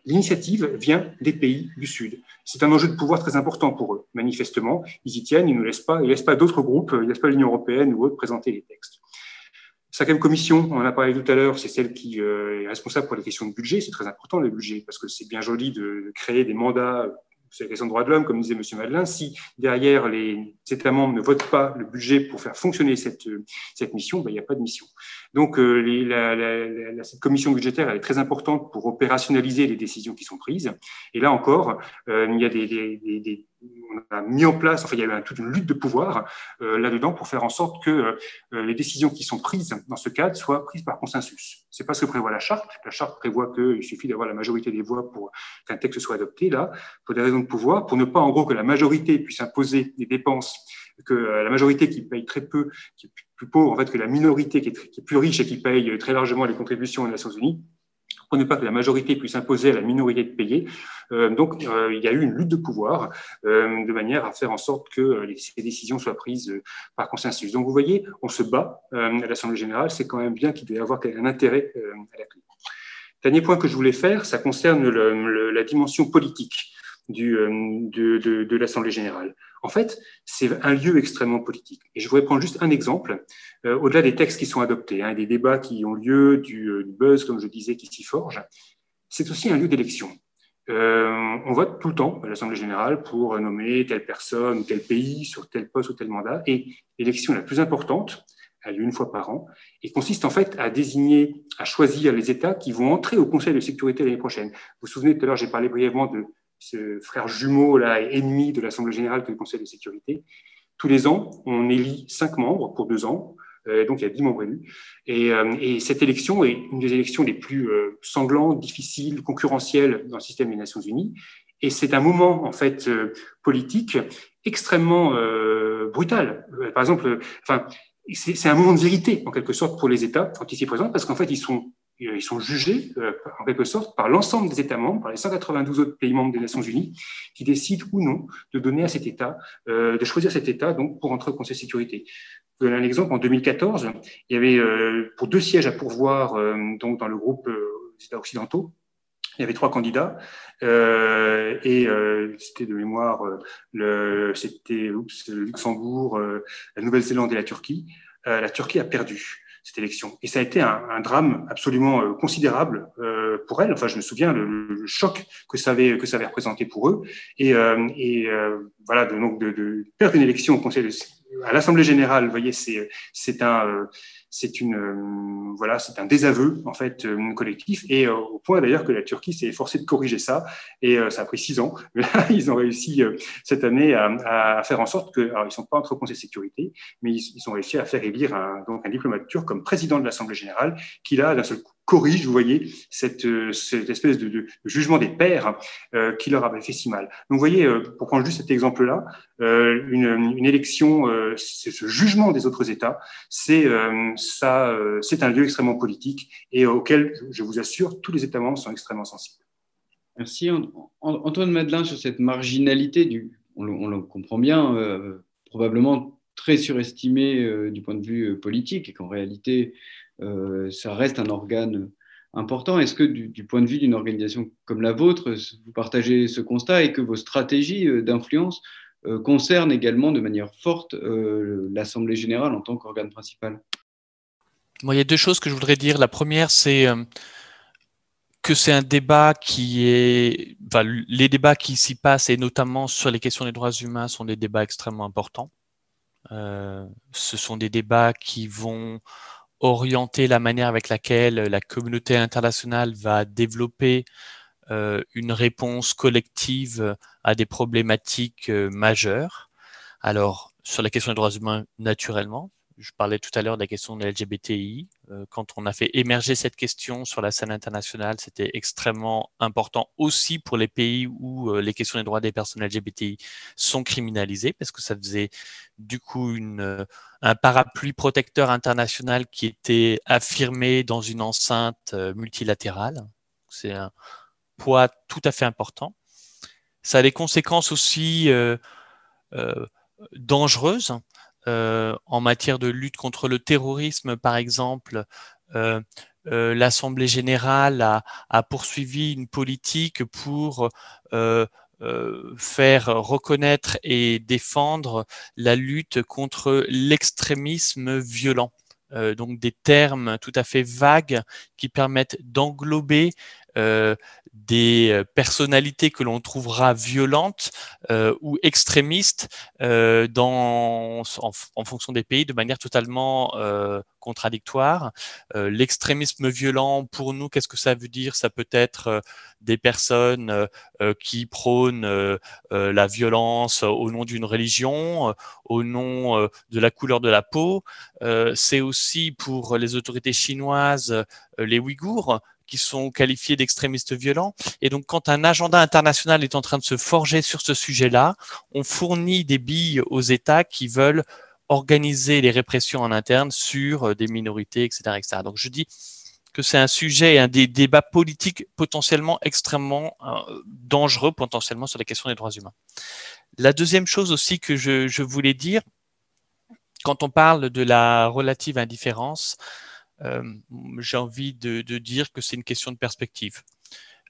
l'initiative vient des pays du Sud. C'est un enjeu de pouvoir très important pour eux, manifestement. Ils y tiennent, ils ne laissent pas, ils laissent pas d'autres groupes, ils ne laissent pas l'Union européenne ou autres présenter les textes. Cinquième commission, on en a parlé tout à l'heure, c'est celle qui euh, est responsable pour les questions de budget. C'est très important le budget parce que c'est bien joli de créer des mandats sur les questions de droits de l'homme, comme disait M. Madelin, si derrière les États membres ne votent pas le budget pour faire fonctionner cette, cette mission, ben, il n'y a pas de mission. Donc euh, les, la, la, la, cette commission budgétaire elle est très importante pour opérationnaliser les décisions qui sont prises. Et là encore, euh, il y a des, des, des, on a mis en place, enfin il y a eu toute une lutte de pouvoir euh, là-dedans pour faire en sorte que euh, les décisions qui sont prises dans ce cadre soient prises par consensus. C'est pas ce que prévoit la charte. La charte prévoit qu'il suffit d'avoir la majorité des voix pour qu'un texte soit adopté. Là, pour des raisons de pouvoir, pour ne pas en gros que la majorité puisse imposer des dépenses, que euh, la majorité qui paye très peu, qui est plus pauvre en fait que la minorité qui est, plus riche et qui paye très largement les contributions aux Nations Unies pour ne pas que la majorité puisse imposer à la minorité de payer. Euh, donc, euh, il y a eu une lutte de pouvoir euh, de manière à faire en sorte que ces décisions soient prises par consensus. Donc, vous voyez, on se bat à l'Assemblée générale. C'est quand même bien qu'il doit y avoir un intérêt à la clé. Dernier point que je voulais faire, ça concerne la dimension politique. Du, de, de, de l'Assemblée générale. En fait, c'est un lieu extrêmement politique. Et je voudrais prendre juste un exemple, au-delà des textes qui sont adoptés, hein, des débats qui ont lieu, du, du buzz, comme je disais, qui s'y forge, c'est aussi un lieu d'élection. Euh, on vote tout le temps à l'Assemblée générale pour nommer telle personne tel pays sur tel poste ou tel mandat. Et l'élection la plus importante, a lieu une fois par an, et consiste en fait à désigner, à choisir les États qui vont entrer au Conseil de sécurité l'année prochaine. Vous vous souvenez, tout à l'heure, j'ai parlé brièvement de ce frère jumeau là, ennemi de l'Assemblée générale que le Conseil de sécurité. Tous les ans, on élit cinq membres pour deux ans, euh, donc il y a dix membres élus. Et, euh, et, cette élection est une des élections les plus euh, sanglantes, difficiles, concurrentielles dans le système des Nations Unies. Et c'est un moment en fait politique extrêmement brutal. Par exemple, enfin, c'est un moment de vérité en quelque sorte pour les États quand ils s'y présentent, parce qu'en fait ils sont ils sont jugés en quelque sorte par l'ensemble des États membres, par les 192 autres pays membres des Nations Unies, qui décident ou non de donner à cet État, de choisir cet État donc pour entrer au Conseil de sécurité. Donner un exemple, en 2014, il y avait euh, pour deux sièges à pourvoir euh, donc dans le groupe euh, des États occidentaux, il y avait trois candidats euh, et euh, c'était de mémoire le c'était Luxembourg, la Nouvelle-Zélande et la Turquie. la Turquie a perdu cette élection et ça a été un, un drame absolument considérable pour elle. Enfin, je me souviens le, le, choc que ça avait que ça avait représenté pour eux et, et voilà de, donc de, de, perdre une élection au Conseil de à l'Assemblée générale, vous voyez, c'est c'est un euh, c'est une euh, voilà, c'est un désaveu en fait euh, collectif et au point d'ailleurs que la Turquie s'est efforcée de corriger ça et ça a pris six ans. Mais ils ont réussi cette année à, à, faire en sorte que alors ils sont pas entre conseil de sécurité, mais ils, ils, ont réussi à faire élire un, donc un diplomate turc comme président de l'Assemblée générale qui là d'un seul coup corrige, vous voyez, cette, cette espèce de, de, jugement des pères euh, qui leur avait fait si mal. Donc, vous voyez, euh, pour prendre juste cet exemple-là, euh, une, une, élection, c'est ce jugement des autres États, c'est ça, c'est un lieu extrêmement politique et auquel, je vous assure, tous les États membres sont extrêmement sensibles. Merci Antoine Madelin sur cette marginalité du, on le, comprend bien, probablement très surestimée du point de vue politique et qu'en réalité euh, ça reste un organe important. Est-ce que du, point de vue d'une organisation comme la vôtre, vous partagez ce constat et que vos stratégies euh, d'influence euh, concernent également de manière forte l'Assemblée générale en tant qu'organe principal? Il y a deux choses que je voudrais dire. La première, c'est que c'est un débat qui est, les débats qui s'y passent et notamment sur les questions des droits humains sont des débats extrêmement importants. ce sont des débats qui vont orienter la manière avec laquelle la communauté internationale va développer euh, une réponse collective à des problématiques euh, majeures. Alors, sur la question des droits humains, naturellement, je parlais tout à l'heure de la question de LGBTI. Euh, quand on a fait émerger cette question sur la scène internationale, c'était extrêmement important aussi pour les pays où euh, les questions des droits des personnes LGBTI sont criminalisées, parce que ça faisait du coup une, euh, un parapluie protecteur international qui était affirmé dans une enceinte multilatérale. C'est un poids tout à fait important. Ça a des conséquences aussi euh, dangereuses euh, en matière de lutte contre le terrorisme, par exemple, euh, euh, l'Assemblée générale a, poursuivi une politique pour faire reconnaître et défendre la lutte contre l'extrémisme violent. donc des termes tout à fait vagues qui permettent d'englober des euh, personnalités que l'on trouvera violentes euh, ou extrémistes euh, dans, en, en, fonction des pays de manière totalement euh, contradictoire. Euh, l'extrémisme violent, pour nous, qu'est-ce que ça veut dire? Ça peut être des personnes qui prônent la violence au nom d'une religion, au nom de la couleur de la peau. C'est aussi pour les autorités chinoises les Ouïghours qui sont qualifiés d'extrémistes violents. Et donc, quand un agenda international est en train de se forger sur ce sujet-là, on fournit des billes aux États qui veulent organiser les répressions en interne sur euh, des minorités, etc., etc. Donc, je dis que c'est un sujet et un des débats politiques potentiellement extrêmement euh, dangereux, potentiellement sur la question des droits humains. La deuxième chose aussi que je, je voulais dire, quand on parle de la relative indifférence, j'ai envie de, dire que c'est une question de perspective.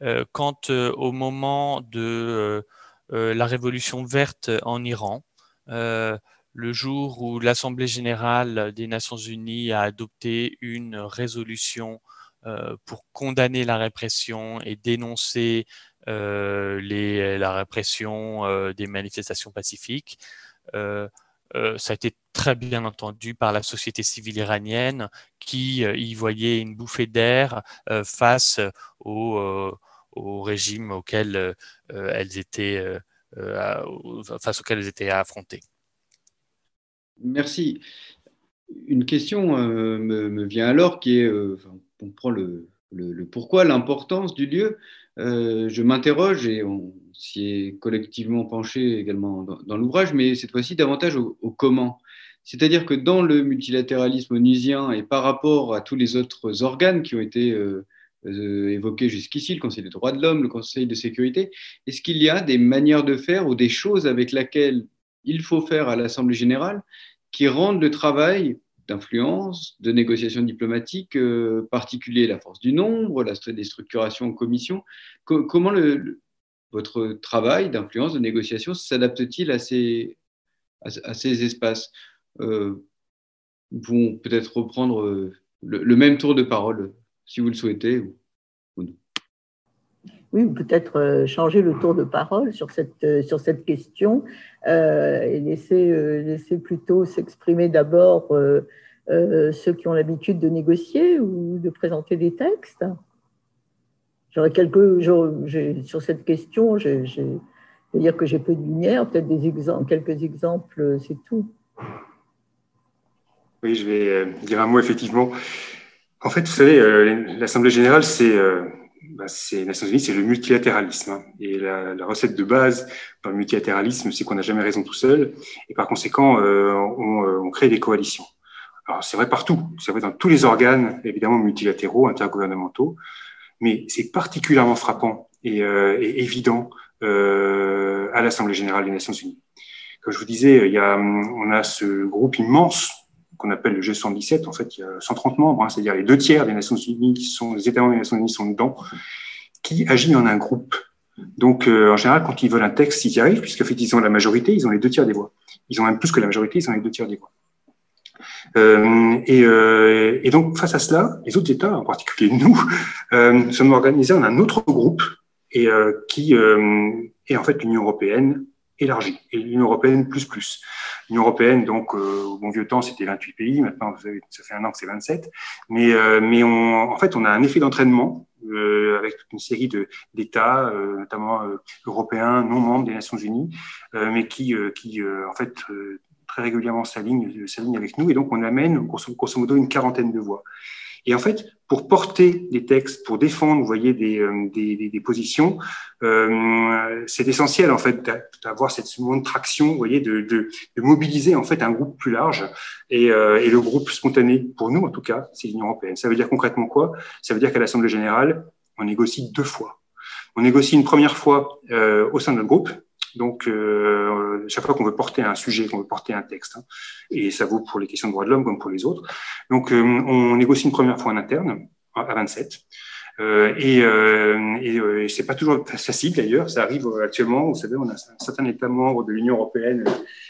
Euh, quand euh, au moment de la révolution verte en Iran, le jour où l'Assemblée générale des Nations unies a adopté une résolution pour condamner la répression et dénoncer la répression des manifestations pacifiques. Euh, ça a été très bien entendu par la société civile iranienne qui euh, y voyait une bouffée d'air euh, face au, régime auquel elles étaient face auquel elles étaient affrontées. Merci. Une question me, vient alors qui est, on prend le pourquoi, l'importance du lieu. je m'interroge et on, s'y est collectivement penché également dans, l'ouvrage, mais cette fois-ci davantage au, comment. C'est-à-dire que dans le multilatéralisme onusien et par rapport à tous les autres organes qui ont été euh, euh, évoqués jusqu'ici, le Conseil des droits de l'homme, le Conseil de sécurité, est-ce qu'il y a des manières de faire ou des choses avec lesquelles il faut faire à l'Assemblée générale qui rendent le travail d'influence, de négociation diplomatique euh, particulier, la force du nombre, la déstructuration en commission. comment le, votre travail d'influence, de négociation s'adapte-t-il à ces, à, ces espaces euh, Vont peut-être reprendre euh, le, même tour de parole, si vous le souhaitez. Ou, Oui, peut-être euh, changer le tour de parole sur cette, euh, sur cette question et laisser, laisser plutôt s'exprimer d'abord ceux qui ont l'habitude de négocier ou de présenter des textes. Quelques, sur cette question, je veux dire que j'ai peu de lumière, peut-être des exemples, quelques exemples, c'est tout. Oui, je vais euh, dire un mot effectivement. En fait, vous savez, euh, l'Assemblée générale, c'est euh, bah, les Nations Unies, c'est le multilatéralisme. Hein. Et la, recette de base dans le multilatéralisme, c'est qu'on n'a jamais raison tout seul. Et par conséquent, on, on, crée des coalitions. Alors, c'est vrai partout. C'est vrai dans tous les organes, évidemment, multilatéraux, intergouvernementaux mais c'est particulièrement frappant et, euh, et évident euh, à l'Assemblée générale des Nations unies. Comme je vous disais, il y a, on a ce groupe immense qu'on appelle le G117. En fait, il y a 130 membres, hein, c'est-à-dire les deux tiers des Nations unies qui sont, les États membres des Nations unies sont dedans, qui agit en un groupe. Donc, euh, en général, quand ils veulent un texte, ils y arrivent, puisqu'en fait, ils ont la majorité, ils ont les deux tiers des voix. Ils ont même plus que la majorité, ils ont les deux tiers des voix. Euh, et, euh, et, donc, face à cela, les autres États, en particulier nous, euh, sommes organisés en un autre groupe et euh, qui est en fait l'Union européenne élargie, et l'Union européenne plus plus. L'Union européenne, donc, au bon vieux temps, c'était 28 pays, maintenant, ça fait un an que c'est 27, mais, mais on, en fait, on a un effet d'entraînement euh, avec toute une série d'États, euh, notamment européens, non membres des Nations Unies, mais qui, qui en fait, très régulièrement s'aligne avec nous, et donc on amène grosso, modo une quarantaine de voix. Et en fait, pour porter des textes, pour défendre, vous voyez, des, euh, des, des, positions, euh, c'est essentiel en fait d'avoir cette de traction, vous voyez, de, de, de, mobiliser en fait un groupe plus large. Et, euh, et le groupe spontané, pour nous en tout cas, c'est l'Union européenne. Ça veut dire concrètement quoi? Ça veut dire qu'à l'Assemblée générale, on négocie deux fois. On négocie une première fois euh, au sein de groupe, donc, euh, chaque fois qu'on veut porter un sujet, qu'on veut porter un texte, hein, et ça vaut pour les questions de droits de l'homme comme pour les autres. Donc, euh, on négocie une première fois en interne à 27. Euh, et, euh, et euh, c'est pas toujours facile d'ailleurs. Ça arrive actuellement. Vous savez, on a un certain État membre de l'Union européenne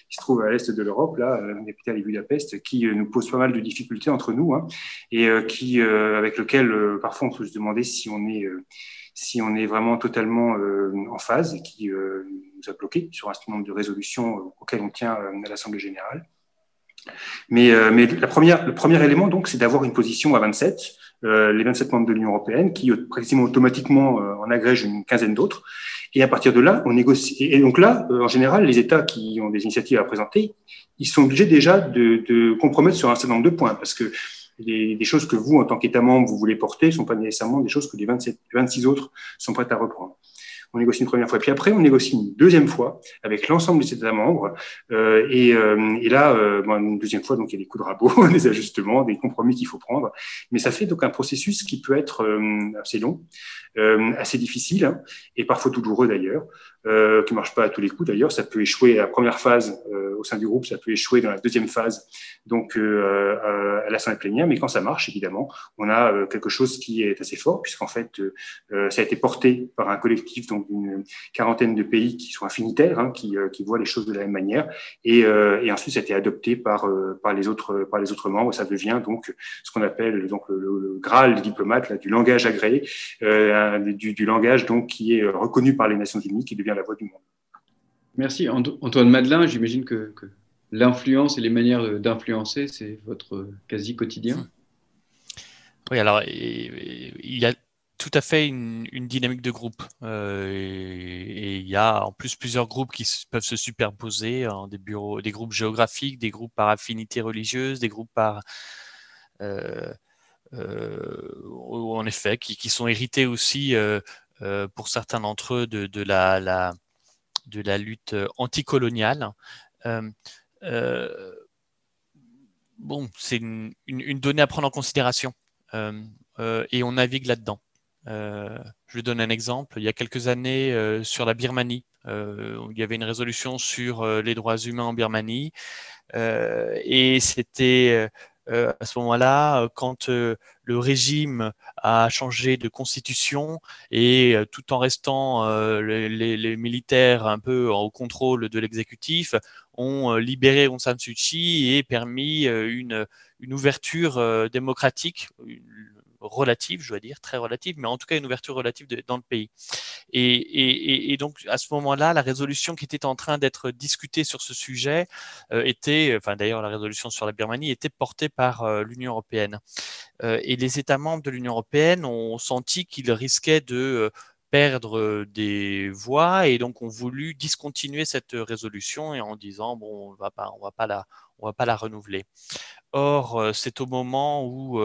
qui se trouve à l'est de l'Europe, là, la capitale est Budapest, qui nous pose pas mal de difficultés entre nous, hein, et qui, avec lequel parfois on peut se demander si on est si on est vraiment totalement euh, en phase et qui euh, nous a bloqué sur un certain nombre de résolutions euh, auxquelles on tient à l'Assemblée générale. Mais, mais la première, le premier élément, donc, c'est d'avoir une position à 27, les 27 membres de l'Union européenne, qui quasiment automatiquement en agrègent une quinzaine d'autres. Et à partir de là, on négocie. Et donc là, en général, les États qui ont des initiatives à présenter, ils sont obligés déjà de, de compromettre sur un certain nombre de points, parce que des, choses que vous, en tant qu'État membre, vous voulez porter, ne sont pas nécessairement des choses que les 27, 26 autres sont prêts à reprendre. On négocie une première fois, puis après on négocie une deuxième fois avec l'ensemble des États membres. Euh, et, euh, et, là, euh, une deuxième fois, donc il y a des coups de rabot, des ajustements, des compromis qu'il faut prendre. Mais ça fait donc un processus qui peut être euh, assez long, euh, assez difficile hein, et parfois douloureux d'ailleurs euh, qui marche pas à tous les coups d'ailleurs. Ça peut échouer à la première phase euh, au sein du groupe, ça peut échouer dans la deuxième phase, donc euh, euh à l'assemblée plénière. Mais quand ça marche, évidemment, on a euh, quelque chose qui est assez fort, puisqu'en fait, euh, ça a été porté par un collectif donc d'une quarantaine de pays qui sont affinitaires, hein, qui, qui, voient les choses de la même manière. Et, et ensuite, ça a été adopté par, par, les autres, par les autres membres. Ça devient donc ce qu'on appelle donc le, Graal des diplomates, là, du langage agréé, du, du, langage donc qui est reconnu par les Nations Unies, qui devient la voix du monde. Merci. Antoine Madelin, j'imagine que, l'influence et les manières d'influencer, c'est votre quasi quotidien. Oui, alors il y a tout à fait une, dynamique de groupe. Euh, et, il y a en plus plusieurs groupes qui peuvent se superposer, hein, des bureaux, des groupes géographiques, des groupes par affinité religieuse, des groupes par euh, euh, en effet, qui, sont hérités aussi pour certains d'entre eux de, la, lutte euh, anticoloniale. Euh, euh, bon, c'est une, donnée à prendre en considération et on navigue là-dedans. je vais donner un exemple. Il y a quelques années, sur la Birmanie, il y avait une résolution sur les droits humains en Birmanie et c'était euh, à ce moment-là, euh, quand euh, le régime a changé de constitution et tout en restant les, militaires un peu au contrôle de l'exécutif, ont libéré Aung San Suu Kyi et permis une, une ouverture démocratique, relative, je dois dire, très relative, mais en tout cas une ouverture relative dans le pays. Et, donc à ce moment-là, la résolution qui était en train d'être discutée sur ce sujet euh, était, enfin d'ailleurs la résolution sur la Birmanie était portée par euh, l'Union européenne. Euh, et les États membres de l'Union européenne ont senti qu'ils risquaient de perdre des voix et donc ont voulu discontinuer cette résolution et en disant bon on va pas on va pas la on va pas la renouveler. Or c'est au moment où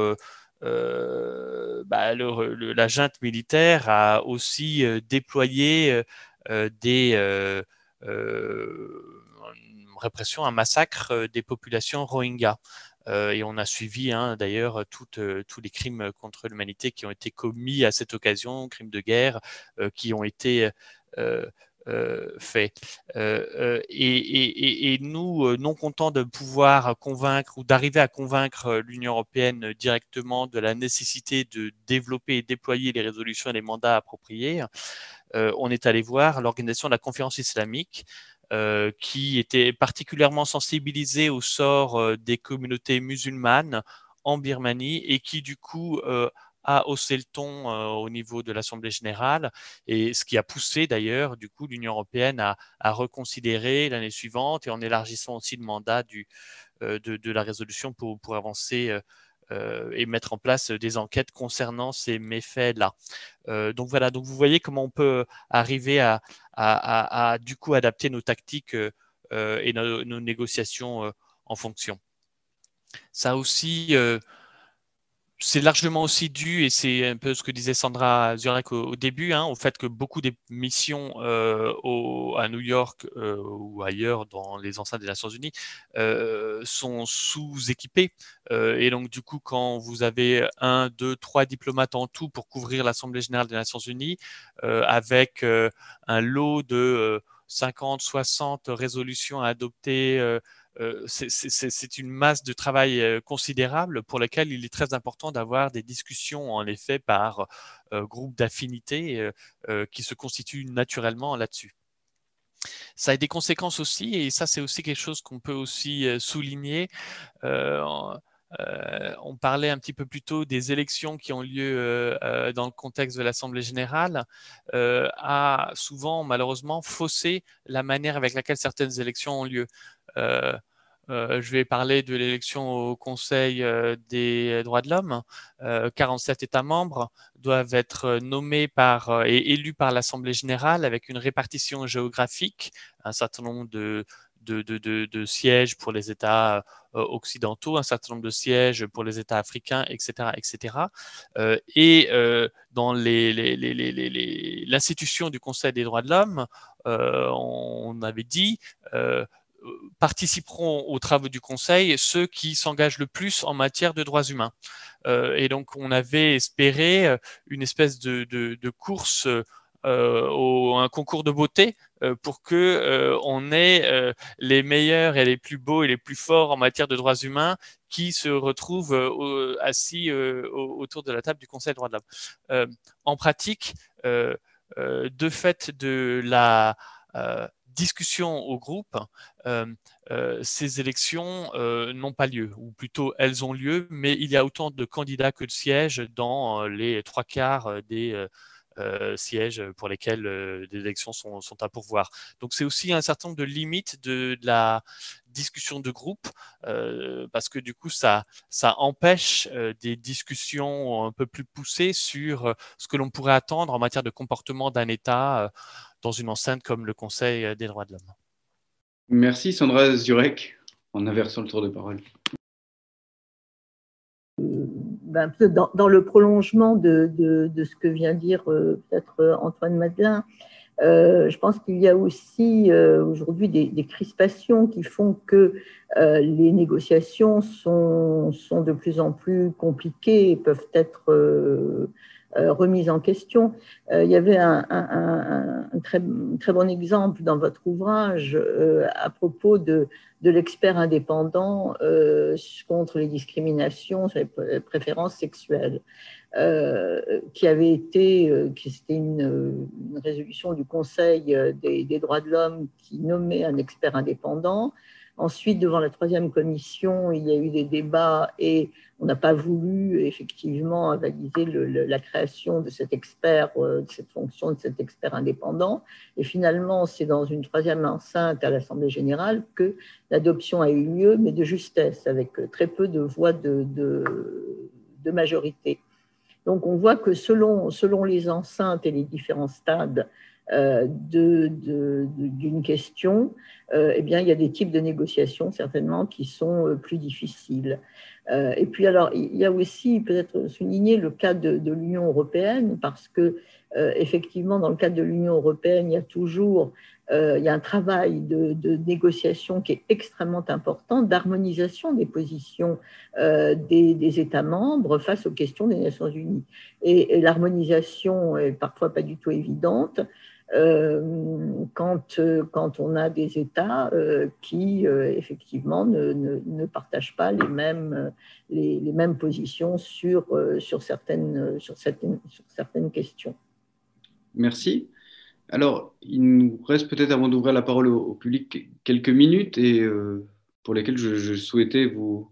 bah, la junte militaire a aussi euh, déployé euh, des répression, un massacre des populations Rohingyas. et on a suivi hein, d'ailleurs tous les crimes contre l'humanité qui ont été commis à cette occasion, crimes de guerre qui ont été euh, fait. Euh, euh, et, nous, non contents de pouvoir convaincre ou d'arriver à convaincre l'Union européenne directement de la nécessité de développer et déployer les résolutions et les mandats appropriés, on est allé voir l'organisation de la conférence islamique. qui était particulièrement sensibilisée au sort des communautés musulmanes en Birmanie et qui du coup a haussé le ton euh, au niveau de l'Assemblée générale, et ce qui a poussé d'ailleurs, du coup, l'Union européenne à, reconsidérer l'année suivante et en élargissant aussi le mandat du, euh, de, la résolution pour, pour avancer euh, et mettre en place des enquêtes concernant ces méfaits-là. donc voilà, donc vous voyez comment on peut arriver à, à, du coup adapter nos tactiques et nos, nos négociations en fonction. Ça aussi, c'est largement aussi dû, et c'est un peu ce que disait Sandra Zurek au, début, hein, au fait que beaucoup des missions euh, à New York euh, ou ailleurs dans les enceintes des Nations Unies euh, sont sous-équipées. et donc, du coup, quand vous avez un, deux, trois diplomates en tout pour couvrir l'Assemblée générale des Nations Unies, avec un lot de 50, 60 résolutions à adopter, c'est une masse de travail euh, considérable pour laquelle il est très important d'avoir des discussions en effet par euh, groupe d'affinité qui se constituent naturellement là-dessus. Ça a des conséquences aussi, et ça c'est aussi quelque chose qu'on peut aussi souligner. On parlait un petit peu plus tôt des élections qui ont lieu dans le contexte de l'Assemblée générale, a souvent malheureusement faussé la manière avec laquelle certaines élections ont lieu. Euh, euh, je vais parler de l'élection au Conseil euh, des droits de l'homme. 47 États membres doivent être nommés par et élus par l'Assemblée générale avec une répartition géographique, un certain nombre de, de, sièges pour les États occidentaux, un certain nombre de sièges pour les États africains, etc. etc. Euh, et dans l'institution du Conseil des droits de l'homme, on avait dit participeront aux travaux du Conseil ceux qui s'engagent le plus en matière de droits humains. Euh, et donc, on avait espéré euh, une espèce de, course, euh, un concours de beauté pour que on ait les meilleurs et les plus beaux et les plus forts en matière de droits humains qui se retrouvent assis autour de la table du Conseil des droits de l'homme. en pratique, de fait de la discussion au groupe, ces élections n'ont pas lieu, ou plutôt elles ont lieu, mais il y a autant de candidats que de sièges dans les trois quarts des euh, sièges pour lesquels euh, des élections sont, à pourvoir. Donc c'est aussi un certain nombre de limites de, la discussion de groupe, euh, parce que du coup ça, ça empêche des discussions un peu plus poussées sur ce que l'on pourrait attendre en matière de comportement d'un État dans une enceinte comme le Conseil des droits de l'homme. Merci Sandra Zurek en inversant le tour de parole. Ben, dans, le prolongement de, ce que vient dire euh, peut-être euh, Antoine Madelin, euh, je pense qu'il y a aussi aujourd'hui des, crispations qui font que les négociations sont, de plus en plus compliquées et peuvent être euh, remise en question. Il y avait un, très, bon exemple dans votre ouvrage à propos de, de l'expert indépendant contre les discriminations sur les préférences sexuelles. qui avait été, qui c'était une, résolution du Conseil des droits de l'homme qui nommait un expert indépendant. Ensuite, devant la troisième commission, il y a eu des débats et on n'a pas voulu effectivement valider la création de cet expert, euh, de cette fonction de cet expert indépendant. Et finalement, c'est dans une troisième enceinte à l'Assemblée générale que l'adoption a eu lieu, mais de justesse, avec très peu de voix de, de, majorité. Donc on voit que selon, selon les enceintes et les différents stades d'une question, euh, eh bien, il y a des types de négociations certainement qui sont euh, plus difficiles. et puis alors, il y a aussi peut-être souligner le cas de, l'Union européenne parce que effectivement, dans le cadre de l'Union européenne, il y a toujours il y a un travail de, négociation qui est extrêmement important, d'harmonisation des positions des, États membres face aux questions des Nations Unies. Et l'harmonisation est parfois pas du tout évidente. Euh, quand, euh, quand on a des États euh, qui, effectivement, ne, ne, partagent pas les mêmes, les, mêmes positions sur, sur, certaines, sur, certaines, sur certaines questions. Merci. Alors, il nous reste peut-être, avant d'ouvrir la parole au, public, quelques minutes et pour lesquelles je, je, souhaitais vous,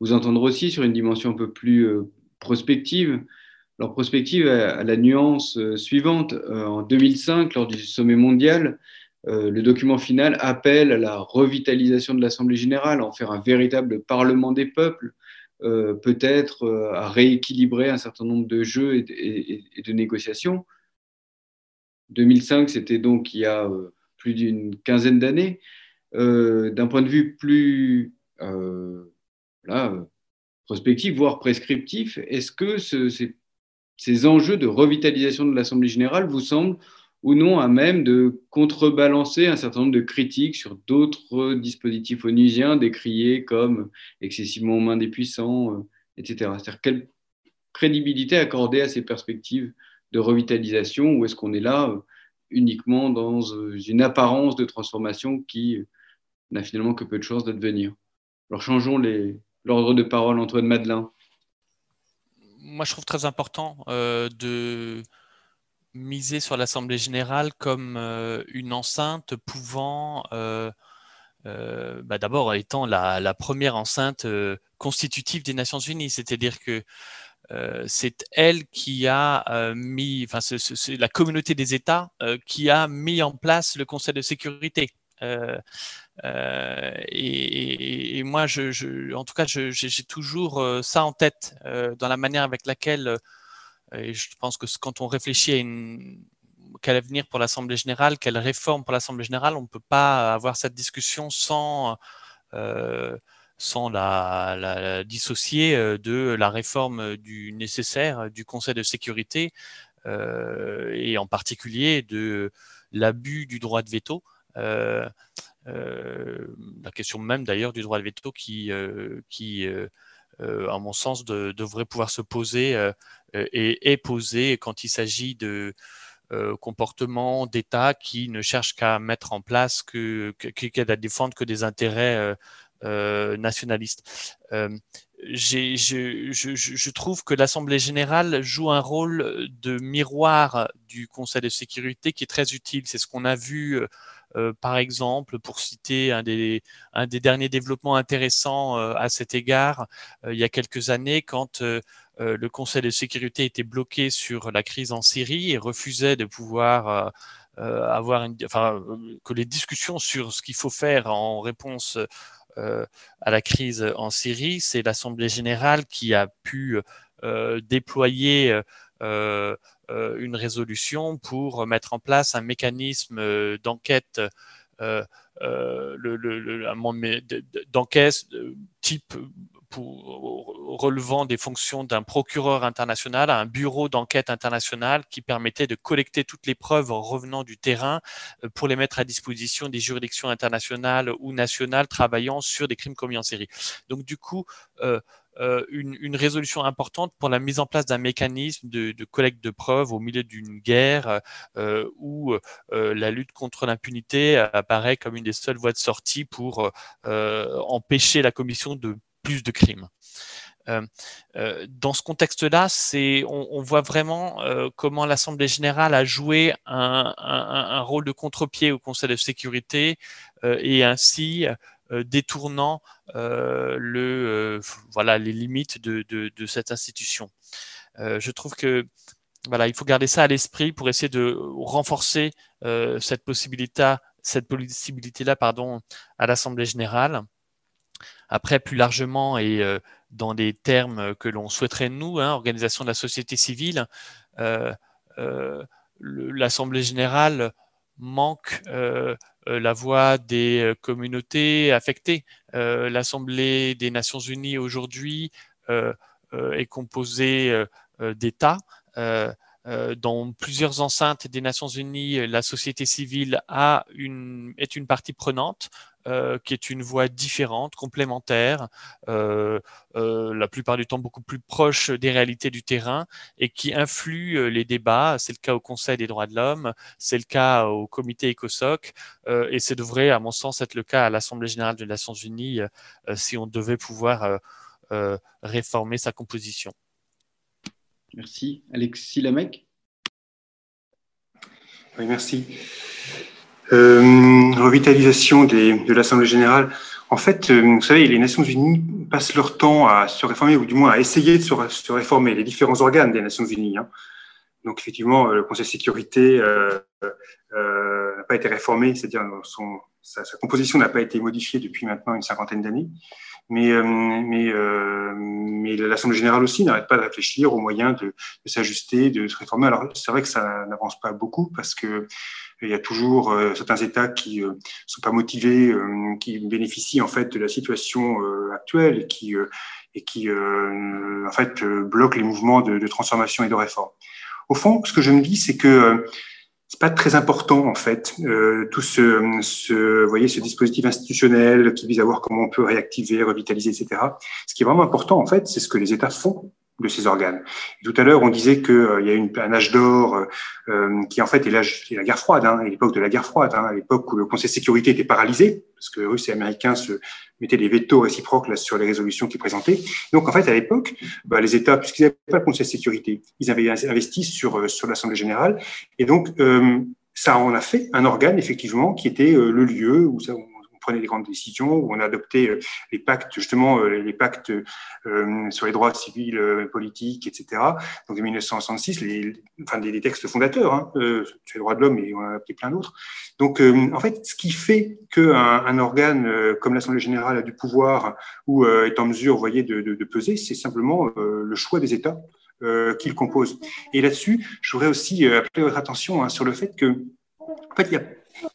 vous entendre aussi sur une dimension un peu plus prospective. Leur prospective à la nuance euh, suivante. Euh, en 2005, lors du sommet mondial, euh, le document final appelle à la revitalisation de l'Assemblée générale, à en faire un véritable parlement des peuples, peut-être à rééquilibrer un certain nombre de jeux et, de négociations. 2005, c'était donc il y a plus d'une quinzaine d'années. D'un point de vue plus prospectif, voire prescriptif, est-ce que ce, c'est ces enjeux de revitalisation de l'Assemblée générale vous semblent ou non à même de contrebalancer un certain nombre de critiques sur d'autres dispositifs onusiens décriés comme excessivement aux mains des puissants, euh, etc. C'est-à-dire quelle crédibilité accorder à ces perspectives de revitalisation ou est-ce qu'on est là euh, uniquement dans euh, une apparence de transformation qui n'a finalement que peu de chances d'advenir? Alors changeons l'ordre de parole, Antoine Madelin moi, je trouve très important euh, de miser sur l'Assemblée générale comme euh, une enceinte pouvant, euh, bah, d'abord étant la, première enceinte constitutive des Nations Unies, c'est-à-dire que c'est elle qui a mis, enfin, c'est la communauté des États qui a mis en place le Conseil de sécurité. Et, moi, en tout cas, j'ai toujours euh, ça en tête euh, dans la manière avec laquelle, et je pense que quand on réfléchit à une, quel avenir pour l'Assemblée générale, quelle réforme pour l'Assemblée générale, on ne peut pas avoir cette discussion sans, la, dissocier de la réforme du nécessaire du Conseil de sécurité et en particulier de l'abus du droit de veto. Euh, la question même d'ailleurs du droit de veto qui, euh, qui euh, à mon sens, devrait pouvoir se poser et est posée quand il s'agit de comportements d'État qui ne cherchent qu'à mettre en place, que, qui à défendre que des intérêts nationalistes. je, trouve que l'Assemblée générale joue un rôle de miroir du Conseil de sécurité qui est très utile. C'est ce qu'on a vu, euh, par exemple, pour citer un des, derniers développements intéressants euh, à cet égard, il y a quelques années, quand le Conseil de sécurité était bloqué sur la crise en Syrie et refusait de pouvoir avoir une, enfin, que les discussions sur ce qu'il faut faire en réponse euh, à la crise en Syrie, c'est l'Assemblée générale qui a pu euh, déployer euh, une résolution pour mettre en place un mécanisme d'enquête d'enquête type relevant des fonctions d'un procureur international un bureau d'enquête international qui permettait de collecter toutes les preuves en revenant du terrain euh, pour les mettre à disposition des juridictions internationales ou nationales travaillant sur des crimes commis en série. Donc du coup, euh, euh, une, résolution importante pour la mise en place d'un mécanisme de, collecte de preuves au milieu d'une guerre où la lutte contre l'impunité apparaît comme une des seules voies de sortie pour empêcher la commission de plus de crimes. Euh, euh, dans ce contexte-là, c'est on, voit vraiment euh, comment l'Assemblée générale a joué un, rôle de contre-pied au Conseil de sécurité et ainsi détournant le voilà les limites de, cette institution. je trouve que voilà, il faut garder ça à l'esprit pour essayer de renforcer cette possibilité, cette possibilité-là, pardon, à l'Assemblée générale. Après, plus largement et euh, dans des termes que l'on souhaiterait nous, hein, organisation de la société civile, euh, euh, l'Assemblée générale manque la voix des communautés affectées. L'Assemblée des Nations unies aujourd'hui est composée d'États. dans plusieurs enceintes des Nations Unies, la société civile a une, est une partie prenante. Euh, qui est une voie différente, complémentaire, euh, euh, la plupart du temps beaucoup plus proche des réalités du terrain et qui influe les débats. C'est le cas au Conseil des droits de l'homme, c'est le cas au comité ECOSOC et c'est devrait, à mon sens, être le cas à l'Assemblée générale des Nations unies si on devait pouvoir réformer sa composition. Merci. Alexis Lamec Oui, merci. Euh, revitalisation de l'Assemblée générale. En fait, euh, vous savez, les Nations Unies passent leur temps à se réformer, ou du moins à essayer de se, réformer, les différents organes des Nations Unies. Hein. Donc, effectivement, le Conseil de sécurité euh, euh, n'a pas été réformé, c'est-à-dire sa, sa, composition n'a pas été modifiée depuis maintenant une cinquantaine d'années. Mais, euh, mais, mais l'Assemblée générale aussi n'arrête pas de réfléchir aux moyens de, s'ajuster, de se réformer. Alors, c'est vrai que ça n'avance pas beaucoup parce que il y a toujours euh, certains États qui ne euh, sont pas motivés, euh, qui bénéficient en fait de la situation actuelle et qui, et qui en fait bloquent les mouvements de, de, transformation et de réforme. Au fond, ce que je me dis, c'est que c'est pas très important en fait tout ce, ce, voyez, ce dispositif institutionnel qui vise à voir comment on peut réactiver, revitaliser, etc. Ce qui est vraiment important en fait, c'est ce que les États font de ces organes. tout à l'heure, on disait qu'il euh, y a une, un âge d'or euh, euh, qui en fait est l'âge la guerre froide, hein, l'époque de la guerre froide, hein, à l'époque où le Conseil de sécurité était paralysé parce que Russes et Américains se mettaient des vétos réciproques là, sur les résolutions qu'ils présentaient. Donc en fait, à l'époque, bah, les États, puisqu'ils n'avaient pas le Conseil de sécurité, ils avaient investi sur sur l'Assemblée générale, et donc ça en a fait un organe effectivement qui était le lieu où ça, prenait des grandes décisions, où on a adopté euh, les pactes, justement, euh, les pactes euh, sur les droits civils, politiques, etc. Donc, en 1966, les, enfin, des, textes fondateurs hein, sur les droits de l'homme, et on a adopté plein d'autres. Donc, en fait, ce qui fait qu'un un organe comme l'Assemblée générale a du pouvoir ou est en mesure, vous voyez, de, peser, c'est simplement le choix des États qu'il compose. Et là-dessus, je voudrais aussi appeler votre attention hein, sur le fait que, en fait, il y a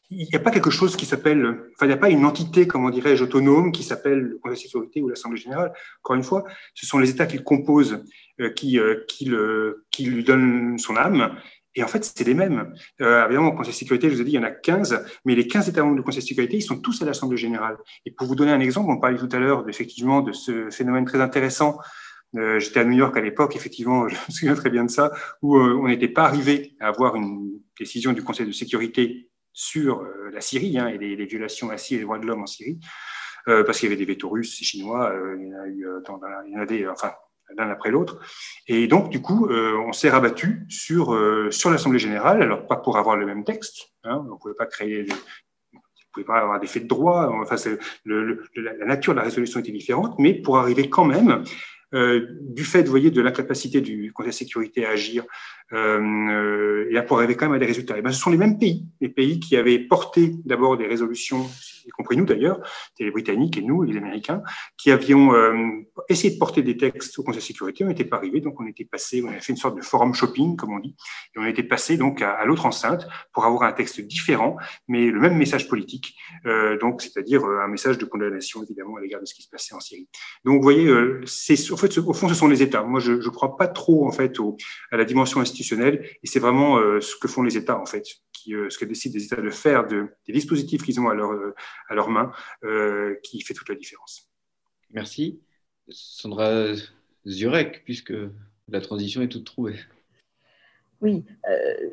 il n'y a pas quelque chose qui s'appelle, il n'y a pas une entité, comment dirais-je, autonome qui s'appelle le Conseil de sécurité ou l'Assemblée générale. Encore une fois, ce sont les États qui le composent euh, qui, euh, qui, le, qui lui donnent son âme. Et en fait, c'est les mêmes. Euh, évidemment, au Conseil de sécurité, je vous ai dit, il y en a 15, mais les 15 États membres du Conseil de sécurité, ils sont tous à l'Assemblée générale. Et pour vous donner un exemple, on parlait tout à l'heure, effectivement, de ce phénomène très intéressant. J'étais à New York à l'époque, effectivement, je me souviens très bien de ça, où on n'était pas arrivé à avoir une décision du Conseil de sécurité sur euh, la Syrie hein, et les, violations à et les droits de l'homme en Syrie. parce qu'il y avait des vétos russes et chinois, il y en a eu, il y en a des, enfin, l'un après l'autre. Et donc, du coup, on s'est rabattu sur, sur l'Assemblée générale, alors pas pour avoir le même texte, hein, on ne pouvait pas créer pouvez pas avoir des faits de droit, enfin, le, la nature de la résolution était différente, mais pour arriver quand même, euh, du fait, voyez, de l'incapacité du Conseil de sécurité à agir euh, euh, et pour arriver quand même à des résultats. Et ben, ce sont les mêmes pays, les pays qui avaient porté d'abord des résolutions, y compris nous d'ailleurs, les Britanniques et nous, les Américains, qui avions euh, essayé de porter des textes au Conseil de sécurité, on n'était pas arrivé, donc on était passé, on a fait une sorte de forum shopping, comme on dit, et on était passé donc à, l'autre enceinte pour avoir un texte différent, mais le même message politique, euh, donc c'est-à-dire un message de condamnation évidemment à l'égard de ce qui se passait en Syrie. Donc vous voyez, c'est en fait, au fond, ce sont les États. Moi, je ne crois pas trop en fait au, à la dimension institutionnelle et c'est vraiment euh, ce que font les États, en fait, qui, euh, ce que décident les États de faire de, des dispositifs qu'ils ont à leur, à leurs mains, euh, qui fait toute la différence. Merci. Sandra Zurek, puisque la transition est toute trouvée. Oui,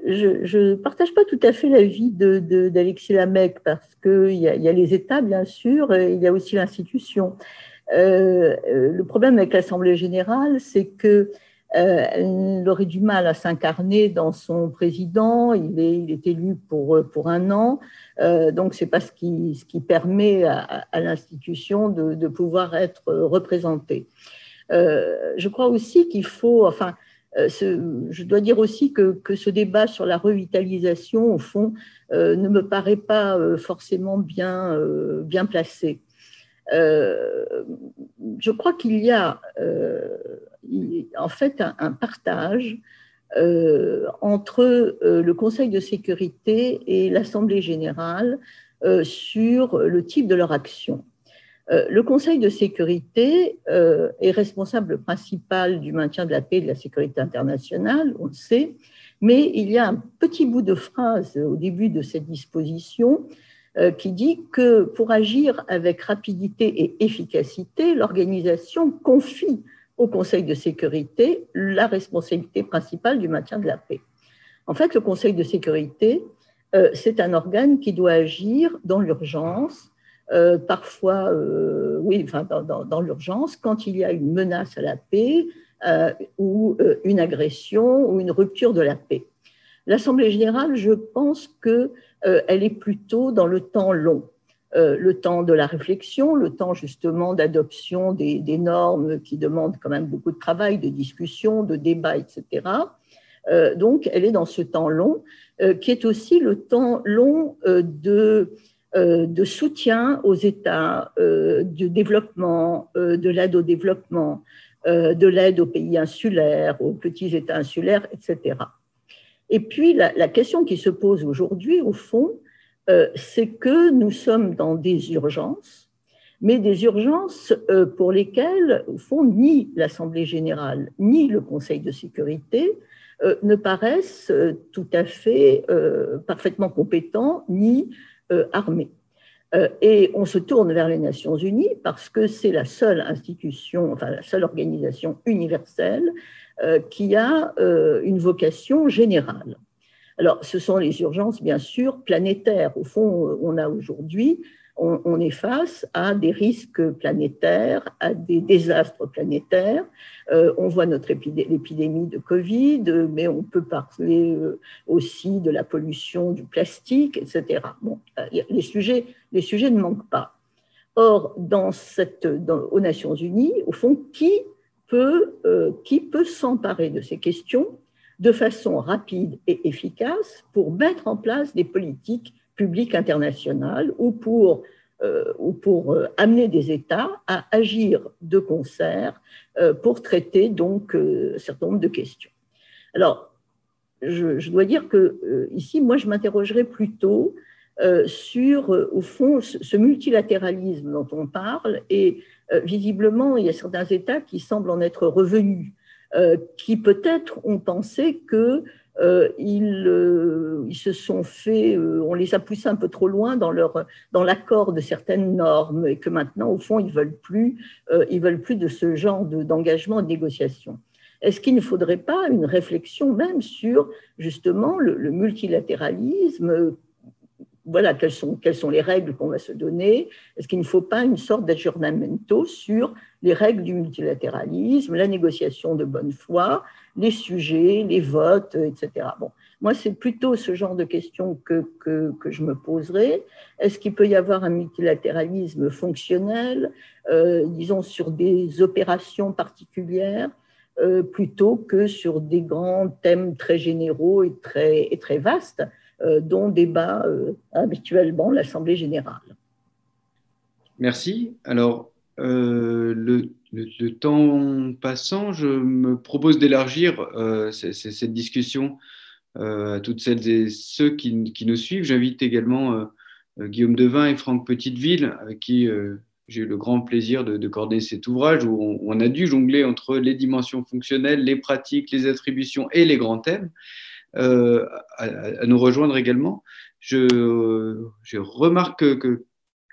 je ne partage pas tout à fait l'avis d'Alexis de, Lamec parce qu'il y, a, y a les États, bien sûr, et il y a aussi l'institution. le problème avec l'Assemblée générale, c'est que euh, elle aurait du mal à s'incarner dans son président. Il est, élu pour, un an. Euh, donc, ce n'est pas ce qui, permet à, l'institution de, pouvoir être représentée. Euh, je crois aussi qu'il faut, enfin, je dois dire aussi que, ce débat sur la revitalisation, au fond, ne me paraît pas forcément bien placé. Je crois qu'il y a en fait un, partage euh, entre euh, le Conseil de sécurité et l'Assemblée générale euh, sur le type de leur action. le Conseil de sécurité est responsable principal du maintien de la paix et de la sécurité internationale, on le sait, mais il y a un petit bout de phrase au début de cette disposition qui dit que pour agir avec rapidité et efficacité, l'organisation confie au Conseil de sécurité la responsabilité principale du maintien de la paix. En fait, le Conseil de sécurité, euh, c'est un organe qui doit agir dans l'urgence, euh, parfois, euh, oui, enfin, dans, l'urgence, quand il y a une menace à la paix ou une agression ou une rupture de la paix. L'Assemblée générale, je pense qu'elle est plutôt dans le temps long. Euh, le temps de la réflexion, le temps justement d'adoption des, normes qui demandent quand même beaucoup de travail, de discussion, de débat, etc. Euh, donc, elle est dans ce temps long, euh, qui est aussi le temps long de, de soutien aux États, du développement, de l'aide au développement, de l'aide aux pays insulaires, aux petits États insulaires, etc. Et puis, la question qui se pose aujourd'hui, au fond, euh, c'est que nous sommes dans des urgences, mais des urgences euh, pour lesquelles, au fond, ni l'Assemblée générale, ni le Conseil de sécurité euh, ne paraissent tout à fait parfaitement compétents ni armés. Et on se tourne vers les Nations Unies parce que c'est la seule institution, enfin la seule organisation universelle qui a une vocation générale. Alors, ce sont les urgences, bien sûr, planétaires. Au fond, on a aujourd'hui, on, est face à des risques planétaires, à des désastres planétaires. Euh, on voit notre l'épidémie de Covid, mais on peut parler euh, aussi de la pollution du plastique, etc. Bon, euh, les sujets, les sujets ne manquent pas. Or, dans cette, aux Nations Unies, au fond, qui peut, qui peut s'emparer de ces questions de façon rapide et efficace pour mettre en place des politiques publiques internationales ou pour, euh, ou pour euh, amener des États à agir de concert euh, pour traiter donc un certain nombre de questions. Alors, je, dois dire que ici, moi, je m'interrogerai plutôt sur, au fond, ce multilatéralisme dont on parle et visiblement, il y a certains États qui semblent en être revenus euh, qui peut-être ont pensé que euh, euh, ils, se sont fait, on les a poussés un peu trop loin dans leur dans l'accord de certaines normes et que maintenant au fond ils veulent plus ils veulent plus de ce genre d'engagement de, négociation. Est-ce qu'il ne faudrait pas une réflexion même sur justement le, multilatéralisme voilà, quelles sont, les règles qu'on va se donner Est-ce qu'il ne faut pas une sorte d'aggiornamento sur les règles du multilatéralisme, la négociation de bonne foi, les sujets, les votes, etc. Bon, moi, c'est plutôt ce genre de questions que, que, que je me poserai. Est-ce qu'il peut y avoir un multilatéralisme fonctionnel, euh, disons, sur des opérations particulières euh, plutôt que sur des grands thèmes très généraux et très, et très vastes? euh, dont débat euh, habituellement l'Assemblée générale. Merci. Alors, le, le, temps passant, je me propose d'élargir cette discussion à toutes celles et ceux qui, nous suivent. J'invite également Guillaume Devin et Franck Petiteville, avec qui j'ai eu le grand plaisir de, coordonner cet ouvrage où on, a dû jongler entre les dimensions fonctionnelles, les pratiques, les attributions et les grands thèmes, euh, à, nous rejoindre également. Je, remarque que,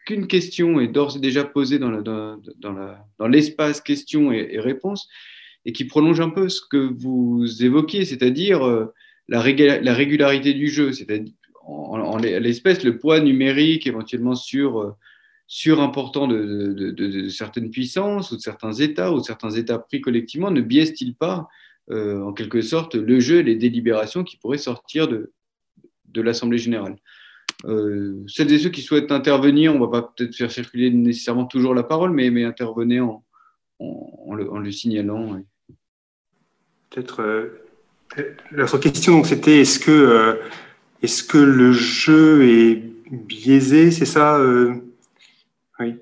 qu'une question est d'ores et déjà posée dans, dans, dans, l'espace questions et, réponses et qui prolonge un peu ce que vous évoquiez, c'est-à-dire euh, la, la, régularité du jeu, c'est-à-dire en, l'espèce le poids numérique éventuellement sur euh, surimportant de, certaines puissances ou de certains États ou certains États pris collectivement ne biaise-t-il pas, en quelque sorte, le jeu et les délibérations qui pourraient sortir de, de l'Assemblée générale euh, Celles et ceux qui souhaitent intervenir, on ne va pas peut-être faire circuler nécessairement toujours la parole, mais, intervenez en, en, le, signalant. Peut-être. Euh, l'autre question, c'était est-ce que, euh, est-ce que le jeu est biaisé C'est ça oui.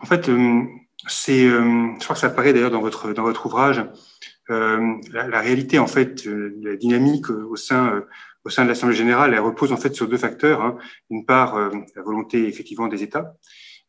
En fait, euh, c'est, euh, je crois que ça apparaît d'ailleurs dans votre, dans votre ouvrage, euh, la, réalité, en fait, la dynamique au sein, au sein de l'Assemblée générale, elle repose en fait sur deux facteurs. Hein. D'une part, la volonté effectivement des États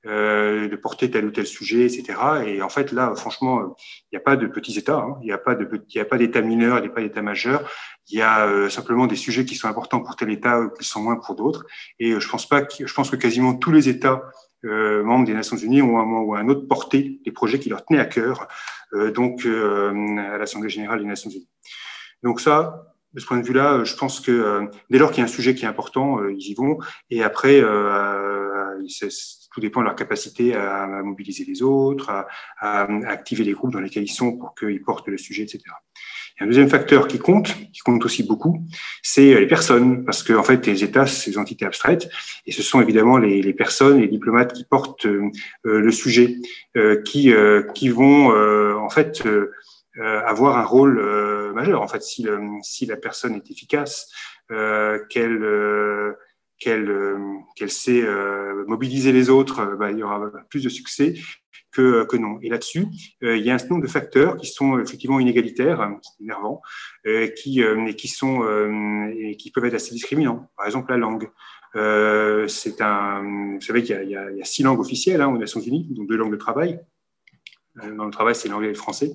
de porter tel ou tel sujet, etc. Et en fait, là, franchement, il n'y a pas de petits États, hein. il n'y a pas de il a pas d'État mineur, il n'y a pas d'État majeur. Il y a simplement des sujets qui sont importants pour tel État, qui sont moins pour d'autres. Et je pense pas, que, je pense que quasiment tous les États euh, membres des Nations Unies ont un moment ou un autre porté des projets qui leur tenaient à cœur, euh, donc euh, à l'Assemblée générale des Nations Unies. Donc ça, de ce point de vue-là, je pense que dès lors qu'il y a un sujet qui est important, ils y vont. Et après, tout dépend de leur capacité à, mobiliser les autres, à, à, activer les groupes dans lesquels ils sont pour qu'ils portent le sujet, etc un deuxième facteur qui compte, qui compte aussi beaucoup, c'est les personnes, parce que en fait, les États, c'est des entités abstraites, et ce sont évidemment les, les personnes, les diplomates qui portent euh, le sujet, euh, qui euh, qui vont en fait avoir un rôle majeur. En fait, si, si la personne est efficace, qu'elle qu'elle qu'elle sait mobiliser les autres, bah, il y aura plus de succès que, que non. Et là-dessus, euh, il y a un certain nombre de facteurs qui sont effectivement inégalitaires, hein, énervants, euh, qui, euh, et qui sont et qui peuvent être assez discriminants. Par exemple, la langue. c'est un, vous savez qu'il y a, six langues officielles hein, aux Nations Unies, donc deux langues de travail. Dans le travail, c'est l'anglais et le français.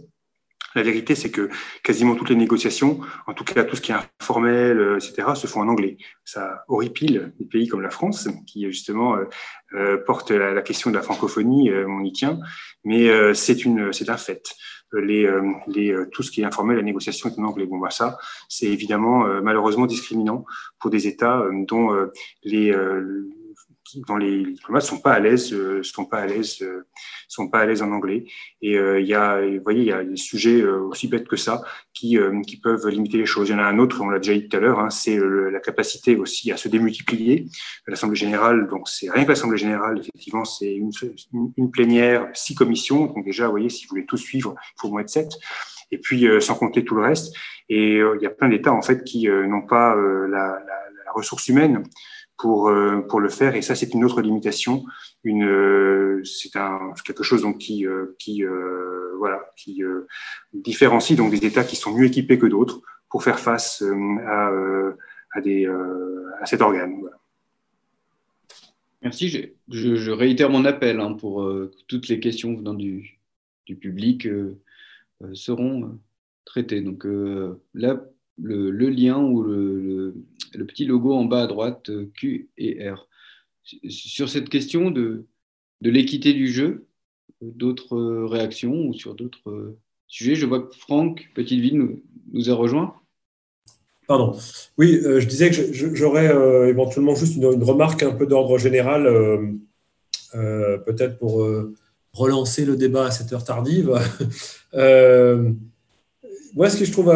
La vérité, c'est que quasiment toutes les négociations, en tout cas tout ce qui est informel, euh, etc., se font en anglais. Ça horripile des pays comme la France, qui justement euh, euh porte la, question de la francophonie, euh, on y tient, mais c'est une, c'est un fait. Les, les, tout ce qui est informel, la négociation est en anglais. Bon, bah ça, c'est évidemment malheureusement discriminant pour des États dont les dont les diplomates sont pas à l'aise, euh, sont pas à l'aise, euh, sont pas à l'aise en anglais. Et euh, il y a, vous voyez, il y a des sujets aussi bêtes que ça qui, qui peuvent limiter les choses. Il y en a un autre, on l'a déjà dit tout à l'heure, hein, c'est la capacité aussi à se démultiplier. L'Assemblée générale, donc c'est rien que l'Assemblée générale, effectivement, c'est une, une, plénière, six commissions. Donc déjà, vous voyez, si vous voulez tout suivre, il faut au moins être sept. Et puis, sans compter tout le reste. Et il y a plein d'États, en fait, qui n'ont pas la ressource humaine pour, euh, pour le faire. Et ça, c'est une autre limitation. Une, euh, c'est un, quelque chose donc qui, euh, qui, voilà, qui différencie donc des États qui sont mieux équipés que d'autres pour faire face à, des, à cet organe. Merci. Je, réitère mon appel hein, pour toutes les questions venant du, du public seront traitées. Donc là, le, lien ou le, petit logo en bas à droite, euh, Q et R. Sur cette question de, l'équité du jeu, euh, d'autres euh, réactions ou sur d'autres sujets, je vois que Franck Petiteville nous, nous a rejoint. Pardon. Oui, je disais que j'aurais éventuellement juste une, remarque un peu d'ordre général, peut-être pour relancer le débat à cette heure tardive. moi, ce que je trouve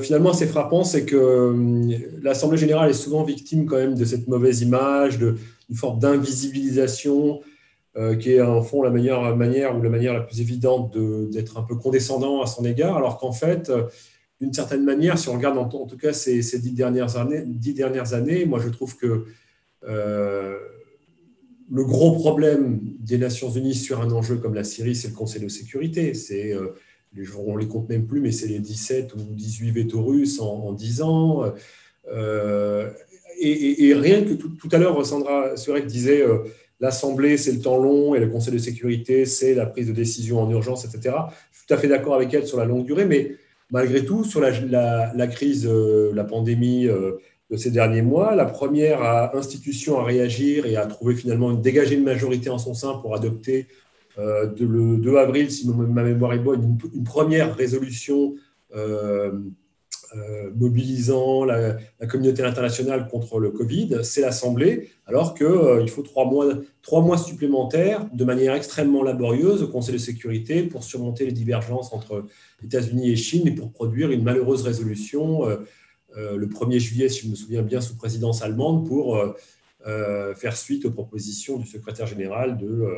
finalement assez frappant, c'est que l'Assemblée générale est souvent victime quand même de cette mauvaise image, d'une forme d'invisibilisation euh, qui est en fond la meilleure manière ou la manière la plus évidente d'être un peu condescendant à son égard, alors qu'en fait, euh, d'une certaine manière, si on regarde en, tout cas ces, dix, dernières années, dix dernières années, moi je trouve que euh, le gros problème des Nations Unies sur un enjeu comme la Syrie, c'est le Conseil de sécurité. C'est on ne les compte même plus, mais c'est les 17 ou 18 vétos russes en, 10 ans. et, rien que tout, à l'heure, Sandra Surek disait l'Assemblée, c'est le temps long, et le Conseil de sécurité, c'est la prise de décision en urgence, etc. Je suis tout à fait d'accord avec elle sur la longue durée, mais malgré tout, sur la, crise, euh, la pandémie euh, de ces derniers mois, la première institution à réagir et à trouver finalement une dégager une majorité en son sein pour adopter euh, le 2 avril, si ma mémoire est bonne, une, première résolution euh, mobilisant la, communauté internationale contre le Covid, c'est l'Assemblée, alors qu'il euh, faut trois mois, trois mois supplémentaires de manière extrêmement laborieuse au Conseil de sécurité pour surmonter les divergences entre États-Unis et Chine et pour produire une malheureuse résolution euh, le 1er juillet, si je me souviens bien, sous présidence allemande, pour faire suite aux propositions du secrétaire général de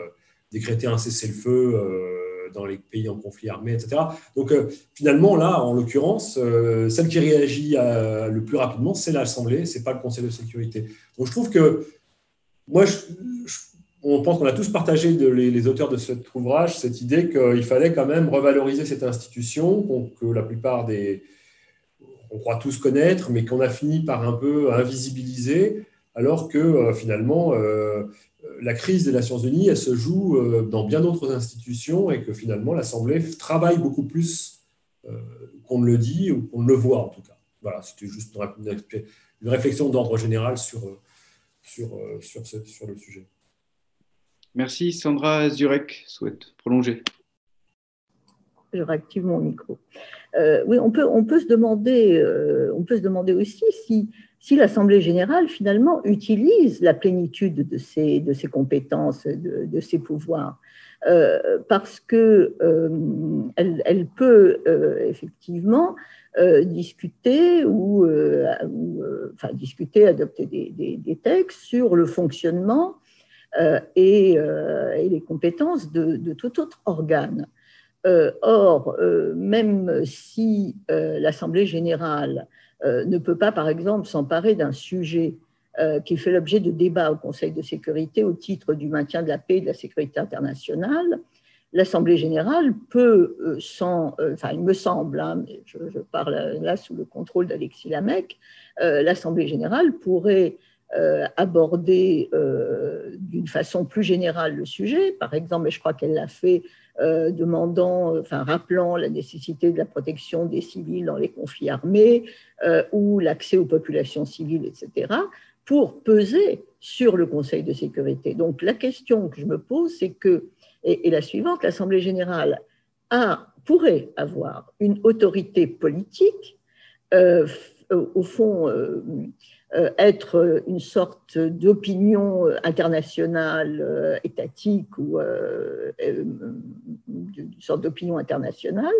décréter un cessez-le-feu dans les pays en conflit armé, etc. Donc euh, finalement, là, en l'occurrence, euh, celle qui réagit euh, le plus rapidement, c'est l'Assemblée, c'est pas le Conseil de sécurité. Donc je trouve que, moi, on pense qu'on a tous partagé, les, auteurs de cet ouvrage, cette idée qu'il fallait quand même revaloriser cette institution, que la plupart des... On croit tous connaître, mais qu'on a fini par un peu invisibiliser, alors que finalement, la crise des Nations Unies, elle se joue euh, dans bien d'autres institutions et que finalement l'Assemblée travaille beaucoup plus euh, qu'on ne le dit ou qu'on ne le voit en tout cas. Voilà, c'était juste une, réflexion d'ordre général sur, euh, sur, sur, sur, le sujet. Merci. Sandra Zurek souhaite prolonger. Je réactive mon micro. oui, on peut, on, peut se demander, on peut se demander aussi si si l'Assemblée générale, finalement, utilise la plénitude de ses, de ses compétences, de, ses pouvoirs, euh, parce qu'elle euh, elle peut euh, effectivement discuter ou, enfin, discuter, adopter des, textes sur le fonctionnement et, et, les compétences de, de tout autre organe. or, même si l'Assemblée générale ne peut pas, par exemple, s'emparer d'un sujet euh, qui fait l'objet de débats au Conseil de sécurité au titre du maintien de la paix et de la sécurité internationale. L'Assemblée générale peut, euh, sans, enfin, il me semble, hein, je, parle là sous le contrôle d'Alexis Lamec, l'Assemblée générale pourrait aborder d'une façon plus générale le sujet. Par exemple, et je crois qu'elle l'a fait euh, demandant, enfin rappelant la nécessité de la protection des civils dans les conflits armés euh, ou l'accès aux populations civiles, etc., pour peser sur le Conseil de sécurité. Donc la question que je me pose, c'est que, et, la suivante, l'Assemblée générale a, pourrait avoir une autorité politique, euh, au fond, euh, être une sorte d'opinion internationale euh, étatique ou euh, une sorte d'opinion internationale,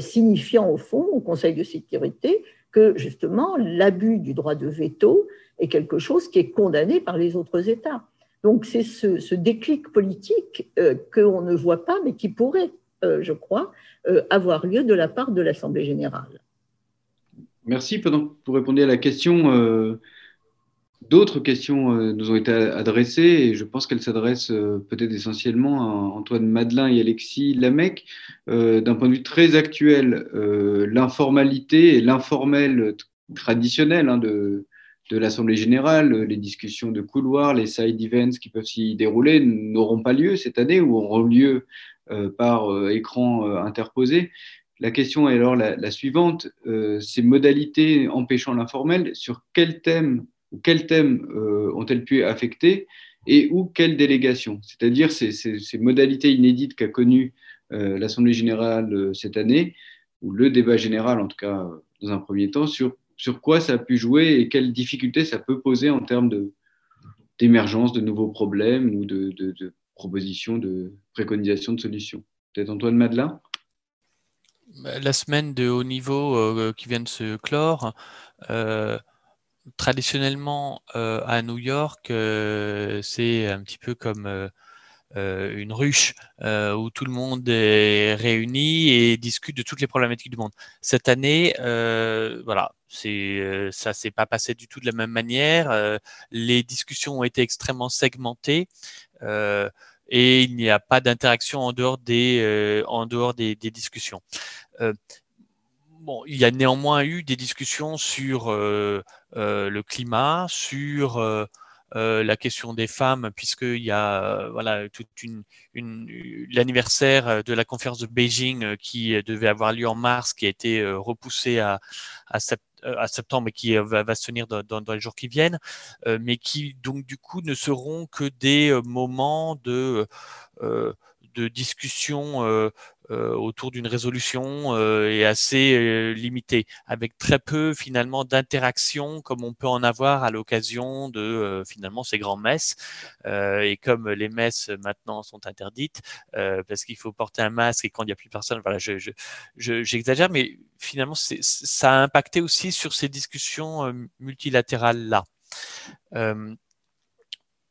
signifiant au fond au Conseil de sécurité que justement l'abus du droit de veto est quelque chose qui est condamné par les autres États. Donc c'est ce, ce, déclic politique qu'on ne voit pas, mais qui pourrait, je crois, avoir lieu de la part de l'Assemblée générale. Merci. Pendant que vous répondez à la question, euh, d'autres questions euh, nous ont été adressées et je pense qu'elles s'adressent euh, peut-être essentiellement à Antoine Madelin et Alexis Lamec. D'un point de vue très actuel, l'informalité et l'informel traditionnel hein, de, de l'Assemblée générale, les discussions de couloir, les side events qui peuvent s'y dérouler n'auront pas lieu cette année ou auront lieu par écran interposé. La question est alors la, suivante euh, ces modalités empêchant l'informel, sur ou quels thèmes euh, ont-elles pu affecter et ou quelles délégations? C'est-à-dire ces, modalités inédites qu'a connues euh, l'Assemblée générale cette année, ou le débat général en tout cas dans un premier temps, sur quoi ça a pu jouer et quelles difficultés ça peut poser en termes d'émergence de, nouveaux problèmes ou de, propositions, de préconisations de solutions? Peut-être Antoine Madelin? La semaine de haut niveau qui vient de se clore, traditionnellement à New York, c'est un petit peu comme euh, une ruche euh, où tout le monde est réuni et discute de toutes les problématiques du monde. Cette année, euh, voilà, c'est ça s'est pas passé du tout de la même manière. les discussions ont été extrêmement segmentées et il n'y a pas d'interaction en dehors des en dehors des, des discussions. Bon, il y a néanmoins eu des discussions sur le climat, sur euh, la question des femmes, puisqu'il y a euh, voilà, toute une, l'anniversaire de la conférence de Beijing qui devait avoir lieu en mars, qui a été repoussé à, à, septembre et qui va, se tenir dans, les jours qui viennent, mais qui donc du coup ne seront que des moments de, de discussion euh, autour d'une résolution euh, est assez euh, limitée, avec très peu finalement d'interaction comme on peut en avoir à l'occasion de finalement ces grandes messes. et comme les messes maintenant sont interdites parce qu'il faut porter un masque et quand il n'y a plus personne, voilà, je, j'exagère, mais finalement ça a impacté aussi sur ces discussions multilatérales là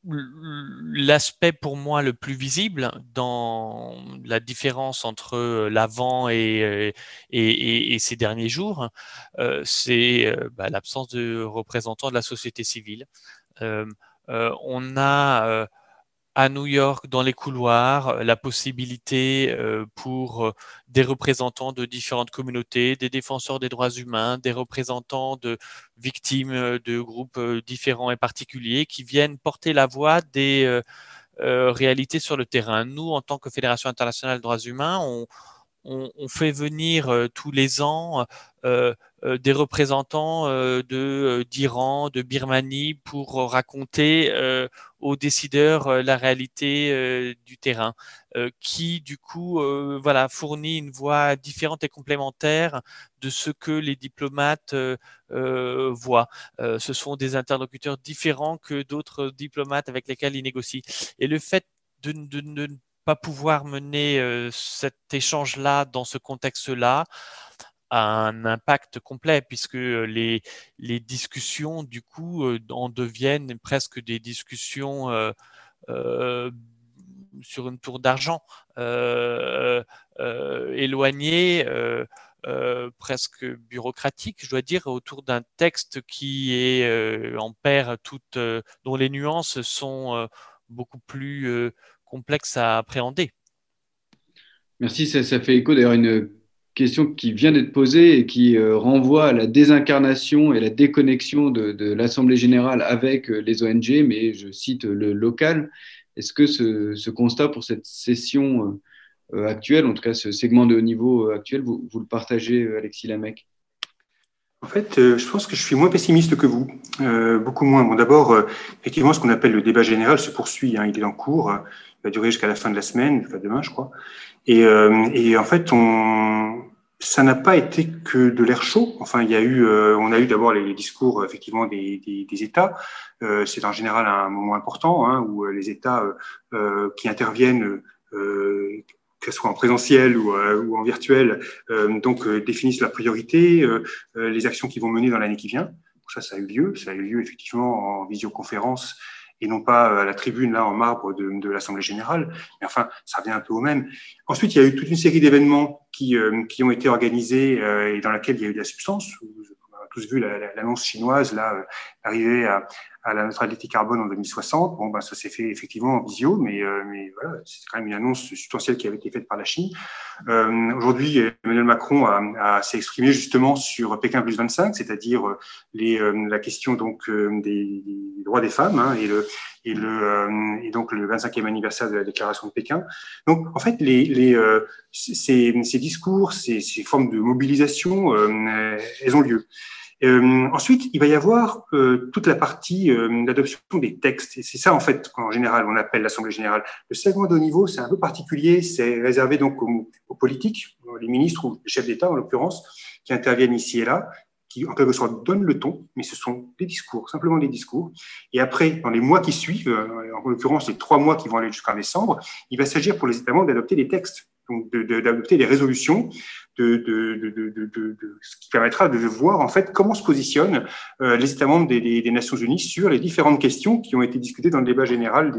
l'aspect pour moi le plus visible dans la différence entre euh, l'avant et, euh, et, et, ces derniers jours, euh, c'est euh, bah, l'absence de représentants de la société civile. Euh, on a à New York, dans les couloirs, euh, la possibilité euh, pour euh, des représentants de différentes communautés, des défenseurs des droits humains, des représentants de victimes de groupes différents et particuliers qui viennent porter la voix des réalités sur le terrain. Nous, en tant que Fédération internationale des droits humains, on, on, fait venir tous les ans des représentants d'Iran, de Birmanie pour raconter aux décideurs euh, la réalité euh, du terrain, euh, qui du coup voilà fournit une voix différente et complémentaire de ce que les diplomates voient. ce sont des interlocuteurs différents que d'autres diplomates avec lesquels ils négocient. Et le fait de, pas pouvoir mener cet échange-là dans ce contexte-là, un impact complet puisque les, les discussions du coup en deviennent presque des discussions euh, euh, sur une tour d'argent euh, éloignées. presque bureaucratique, je dois dire, autour d'un texte qui est en perd toutes, dont les nuances sont beaucoup plus complexes à appréhender. Merci, ça, ça fait écho d'ailleurs une question qui vient d'être posée et qui euh, renvoie à la désincarnation et la déconnexion de, l'Assemblée générale avec euh, les ONG, mais je cite le local. Est-ce que ce, constat pour cette session euh, actuelle, en tout cas ce segment de haut niveau actuel, vous, le partagez, Alexis Lamec en fait, je pense que je suis moins pessimiste que vous, beaucoup moins. Bon, D'abord, effectivement, ce qu'on appelle le débat général se poursuit, hein, il est en cours, il va durer jusqu'à la fin de la semaine, demain, je crois. Et, et en fait, on, ça n'a pas été que de l'air chaud. Enfin, il y a eu, euh, on a eu d'abord les, discours effectivement des, des, des États. Euh, c'est en général un moment important hein, où euh, les États euh, qui interviennent, que soit en présentiel ou, ou en virtuel, donc définissent la priorité, les actions qu'ils vont mener dans l'année qui vient. Ça, ça a eu lieu. Ça a eu lieu effectivement en visioconférence et non pas euh, à la tribune là en marbre de, de l'Assemblée générale. Mais enfin, ça revient un peu au même. Ensuite, il y a eu toute une série d'événements qui, euh, qui ont été organisés euh, et dans laquelle il y a eu de la substance. On a tous vu l'annonce chinoise là arriver à, à la neutralité carbone en 2060. Bon, ben, ça s'est fait effectivement en visio, mais, euh, mais voilà, c'est quand même une annonce substantielle qui avait été faite par la Chine. Euh, Aujourd'hui, Emmanuel Macron a, a s'est exprimé justement sur Pékin plus 25, c'est-à-dire euh, euh, la question donc des, des, droits des femmes hein, et, le, et, le, et donc le 25e anniversaire de la déclaration de Pékin. Donc, en fait, les, les, ces, ces discours, ces, ces formes de mobilisation, elles ont lieu. Euh, ensuite, il va y avoir euh, toute la partie euh, d'adoption des textes. C'est ça, en fait, qu'en général, on appelle l'Assemblée générale. Le segment de haut niveau, c'est un peu particulier. C'est réservé donc aux, politiques, les ministres ou les chefs d'État, en l'occurrence, qui interviennent ici et là, qui en quelque sorte donnent le ton, mais ce sont des discours, simplement des discours. Et après, dans les mois qui suivent, en l'occurrence les trois mois qui vont aller jusqu'en décembre, il va s'agir pour les États membres d'adopter des textes donc d'adopter des résolutions, de, ce qui permettra de voir en fait comment se positionnent euh, les États membres des, Nations Unies sur les différentes questions qui ont été discutées dans le débat général,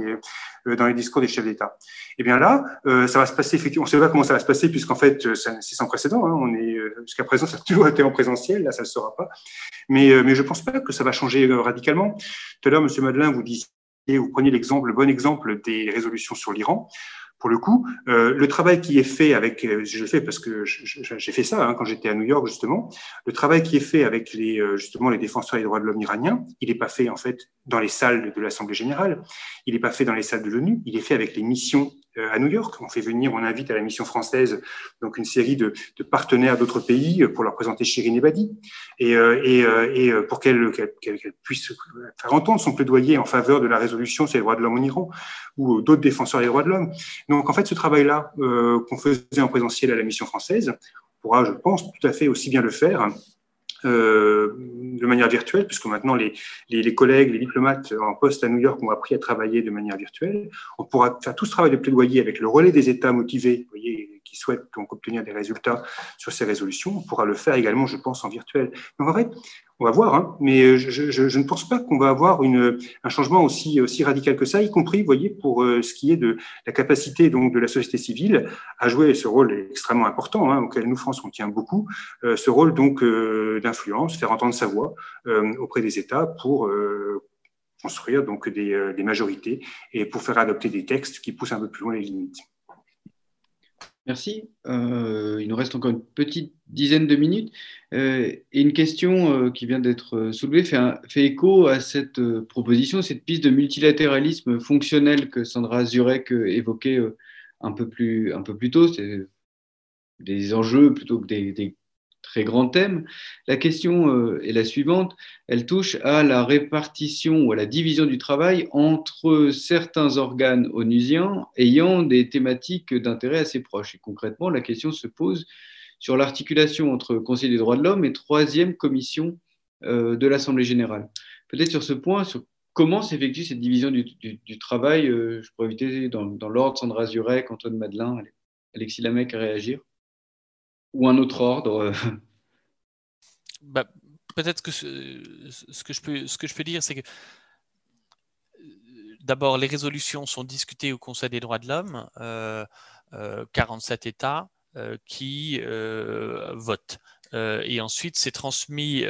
euh, dans les discours des chefs d'État. Et eh bien là, euh, ça va se passer effectivement. On ne sait pas comment ça va se passer puisqu'en fait c'est sans précédent. Hein, on est jusqu'à présent ça a toujours été en présentiel, là ça ne le sera pas. Mais mais je pense pas que ça va changer radicalement. Tout à l'heure, Monsieur Madelin, vous disiez, vous preniez l'exemple, le bon exemple des résolutions sur l'Iran pour le coup, euh, le travail qui est fait avec, euh, je le fais parce que j'ai fait ça hein, quand j'étais à New York justement, le travail qui est fait avec les euh, justement les défenseurs des droits de l'homme iraniens, il n'est pas fait en fait dans les salles de l'Assemblée générale, il n'est pas fait dans les salles de l'ONU, il est fait avec les missions à New York. On fait venir, on invite à la mission française donc une série de, partenaires d'autres pays pour leur présenter Shirin Ebadi et, euh, euh, pour qu'elle qu puisse faire entendre son plaidoyer en faveur de la résolution sur les droits de l'homme en Iran ou d'autres défenseurs des droits de l'homme. Donc en fait, ce travail-là qu'on faisait en présentiel à la mission française pourra, je pense, tout à fait aussi bien le faire euh, de manière virtuelle, puisque maintenant les, les, collègues, les diplomates en poste à New York ont appris à travailler de manière virtuelle. On pourra faire tout ce travail de plaidoyer avec le relais des États motivés, qui souhaitent donc obtenir des résultats sur ces résolutions. On pourra le faire également, je pense, en virtuel. En fait, on va voir, hein, mais euh, je, ne pense pas qu'on va avoir un changement aussi, radical que ça, y compris, voyez, pour euh, ce qui est de la capacité donc de la société civile à jouer ce rôle extrêmement important, hein, auquel nous, France, on tient beaucoup, euh, ce rôle donc d'influence, faire entendre sa voix auprès des États pour construire donc des majorités et pour faire adopter des textes qui poussent un peu plus loin les limites. Merci. Euh, il nous reste encore une petite dizaine de minutes. Euh, et une question euh, qui vient d'être soulevée fait, écho à cette proposition, cette piste de multilatéralisme fonctionnel que Sandra Zurek évoquait un peu plus, tôt. C'est des enjeux plutôt que des très grand thème. La question euh, est la suivante. Elle touche à la répartition ou à la division du travail entre certains organes onusiens ayant des thématiques d'intérêt assez proches. Et concrètement, la question se pose sur l'articulation entre Conseil des droits de l'homme et troisième commission euh, de l'Assemblée générale. Peut-être sur ce point, sur comment s'effectue cette division du, travail, euh, je pourrais éviter dans, dans l'ordre Sandra Zurek, Antoine Madelin, Alexis Lamec à réagir ou un autre ordre euh. bah, Peut-être que ce, que je peux, ce que je peux dire, c'est que d'abord, les résolutions sont discutées au Conseil des droits de l'homme, 47 euh, euh, États qui votent. et ensuite, c'est transmis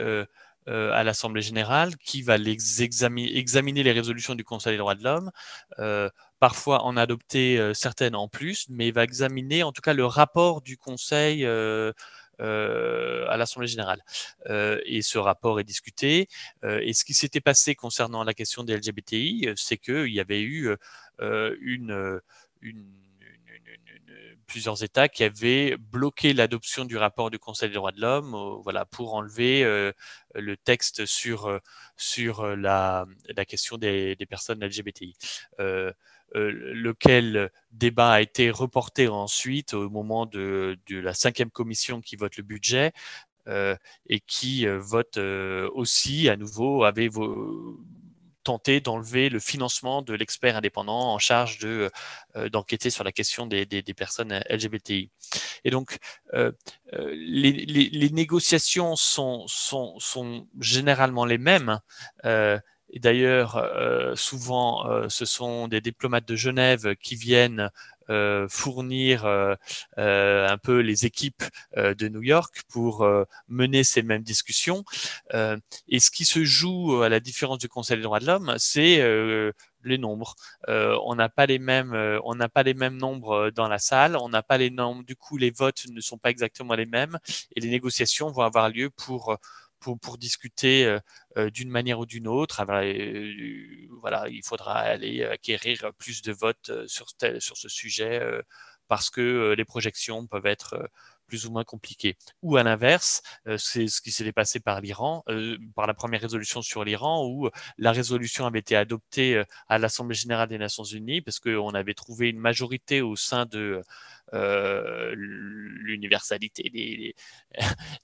à l'Assemblée générale qui va les examiner, examiner, les résolutions du Conseil des droits de l'homme, parfois en adopter euh, certaines en plus, mais va examiner en tout cas le rapport du Conseil euh, euh, à l'Assemblée générale. et ce rapport est discuté. et ce qui s'était passé concernant la question des LGBTI, c'est qu'il y avait eu une, plusieurs États qui avaient bloqué l'adoption du rapport du Conseil des droits de l'homme voilà, pour enlever le texte sur, sur la, question des, personnes LGBTI. Euh, lequel débat a été reporté ensuite au moment de, la cinquième commission qui vote le budget euh, et qui euh, vote aussi à nouveau avait tenté d'enlever le financement de l'expert indépendant en charge de d'enquêter sur la question des, personnes LGBTI. Et donc, les, négociations sont, sont, sont, généralement les mêmes. Et d'ailleurs, euh, souvent, euh, ce sont des diplomates de Genève qui viennent euh, fournir un peu les équipes de New York pour mener ces mêmes discussions. et ce qui se joue à la différence du Conseil des droits de l'homme, c'est les nombres. on n'a pas les mêmes, on n'a pas les mêmes nombres dans la salle, on n'a pas les nombres. Du coup, les votes ne sont pas exactement les mêmes et les négociations vont avoir lieu pour pour, discuter euh, euh, d'une manière ou d'une autre. Euh, voilà, il faudra aller acquérir plus de votes sur, sur ce sujet parce que les projections peuvent être, plus ou moins compliqué. Ou à l'inverse, c'est ce qui s'est passé par l'Iran, par la première résolution sur l'Iran, où la résolution avait été adoptée à l'Assemblée générale des Nations unies parce qu'on avait trouvé une majorité au sein de l'universalité des,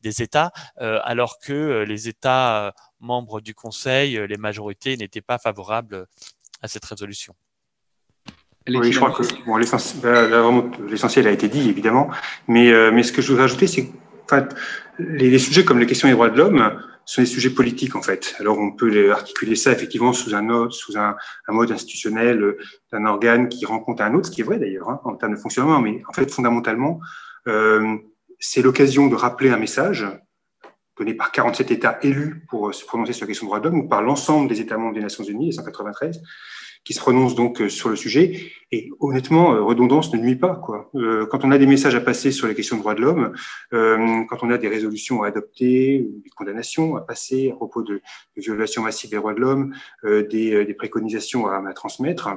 des, États, alors que les États membres du Conseil, les majorités n'étaient pas favorables à cette résolution. Oui, je crois que bon, l'essentiel a été dit, évidemment. Mais, euh, mais ce que je voudrais ajouter, c'est que les, les, sujets comme les questions des droits de l'homme sont des sujets politiques, en fait. Alors, on peut les articuler ça, effectivement, sous un, sous un, un mode institutionnel euh, d'un organe qui rencontre un autre, ce qui est vrai, d'ailleurs, hein, en termes de fonctionnement. Mais en fait, fondamentalement, euh, c'est l'occasion de rappeler un message donné par 47 États élus pour se prononcer sur la question des droits de l'homme ou par l'ensemble des États membres des Nations Unies, les 193, qui se prononce donc euh, sur le sujet. Et honnêtement, euh, redondance ne nuit pas. Euh, quand on a des messages à passer sur les questions de droits de l'homme, quand on a des résolutions à adopter, des condamnations à passer à propos de, violations massives des droits de l'homme, des, préconisations à transmettre,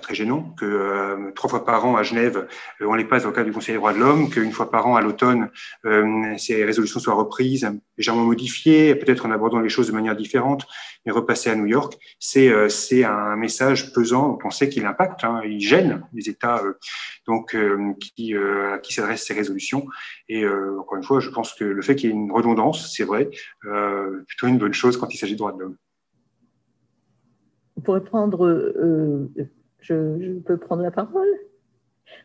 très gênant que euh, trois fois par an à Genève, euh, on les passe au cadre du Conseil des droits de l'homme, qu'une fois par an à l'automne, euh, ces résolutions soient reprises, légèrement modifiées, peut-être en abordant les choses de manière différente, mais repassées à New York, c'est c'est un message pesant. On sait qu'il impacte, hein, il gêne les États donc qui à qui s'adressent ces résolutions. Et encore une fois, je pense que le fait qu'il y ait une redondance, c'est vrai, plutôt une bonne chose quand il s'agit de droits de l'homme. On pourrait prendre je, peux prendre la parole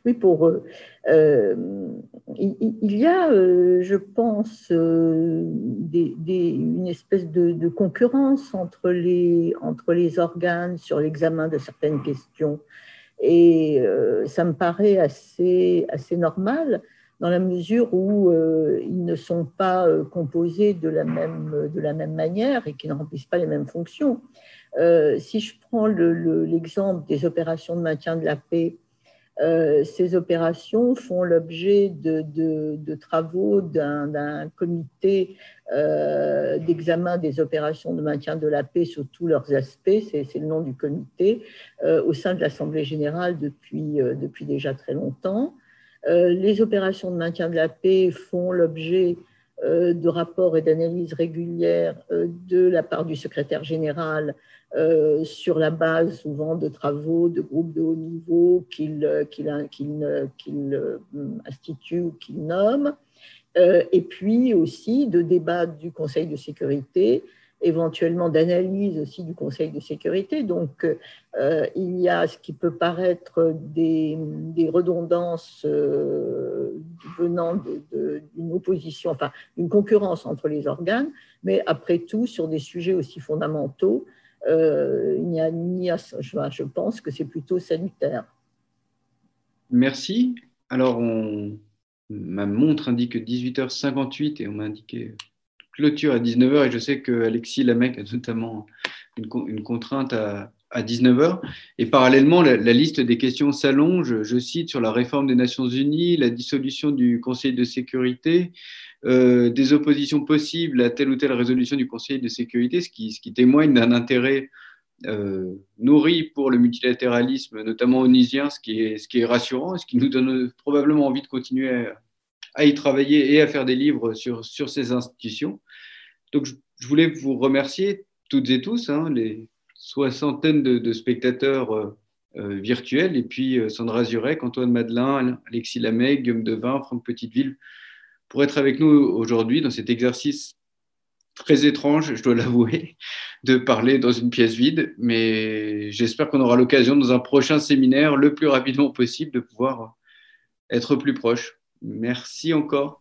Oui, pour. Euh, euh, il, y a, euh, je pense, une espèce de, concurrence entre les, entre les organes sur l'examen de certaines questions. Et ça me paraît assez, assez normal dans la mesure où ils ne sont pas composés de la, même, de la même manière et qui ne remplissent pas les mêmes fonctions. Euh, si je prends l'exemple des opérations de maintien de la paix, euh, ces opérations font l'objet de, travaux d'un comité euh, d'examen des opérations de maintien de la paix sous tous leurs aspects, c'est le nom du comité, au sein de l'Assemblée générale depuis, depuis déjà très longtemps. les opérations de maintien de la paix font l'objet de rapports et d'analyses régulières de la part du secrétaire général euh, sur la base souvent de travaux de groupes de haut niveau qu'il euh, institue ou qu'il nomme, euh, et puis aussi de débats du Conseil de sécurité, éventuellement d'analyse aussi du Conseil de sécurité. Donc il y a ce qui peut paraître des, redondances venant d'une opposition, enfin une concurrence entre les organes, mais après tout sur des sujets aussi fondamentaux euh, il n'y a ni je, pense que c'est plutôt sanitaire. Merci. Alors, ma montre indique 18h58 et on m'a indiqué clôture à 19h et je sais que Alexis Lamec a notamment une, contrainte à, à 19h. Et parallèlement, la, liste des questions s'allonge. Je cite sur la réforme des Nations Unies, la dissolution du Conseil de sécurité, euh, des oppositions possibles à telle ou telle résolution du Conseil de sécurité, ce qui, témoigne d'un intérêt euh, nourri pour le multilatéralisme, notamment onusien, ce qui est, ce qui est rassurant, ce qui nous donne probablement envie de continuer à, y travailler et à faire des livres sur, sur ces institutions. Donc, je, voulais vous remercier toutes et tous, hein, les soixantaines de, spectateurs euh, virtuels, et puis Sandra Zurek, Antoine Madelin, Alexis Lamey, Guillaume Devin, Franck Petiteville, pour être avec nous aujourd'hui dans cet exercice très étrange, je dois l'avouer, de parler dans une pièce vide, mais j'espère qu'on aura l'occasion dans un prochain séminaire le plus rapidement possible de pouvoir être plus proche. Merci encore.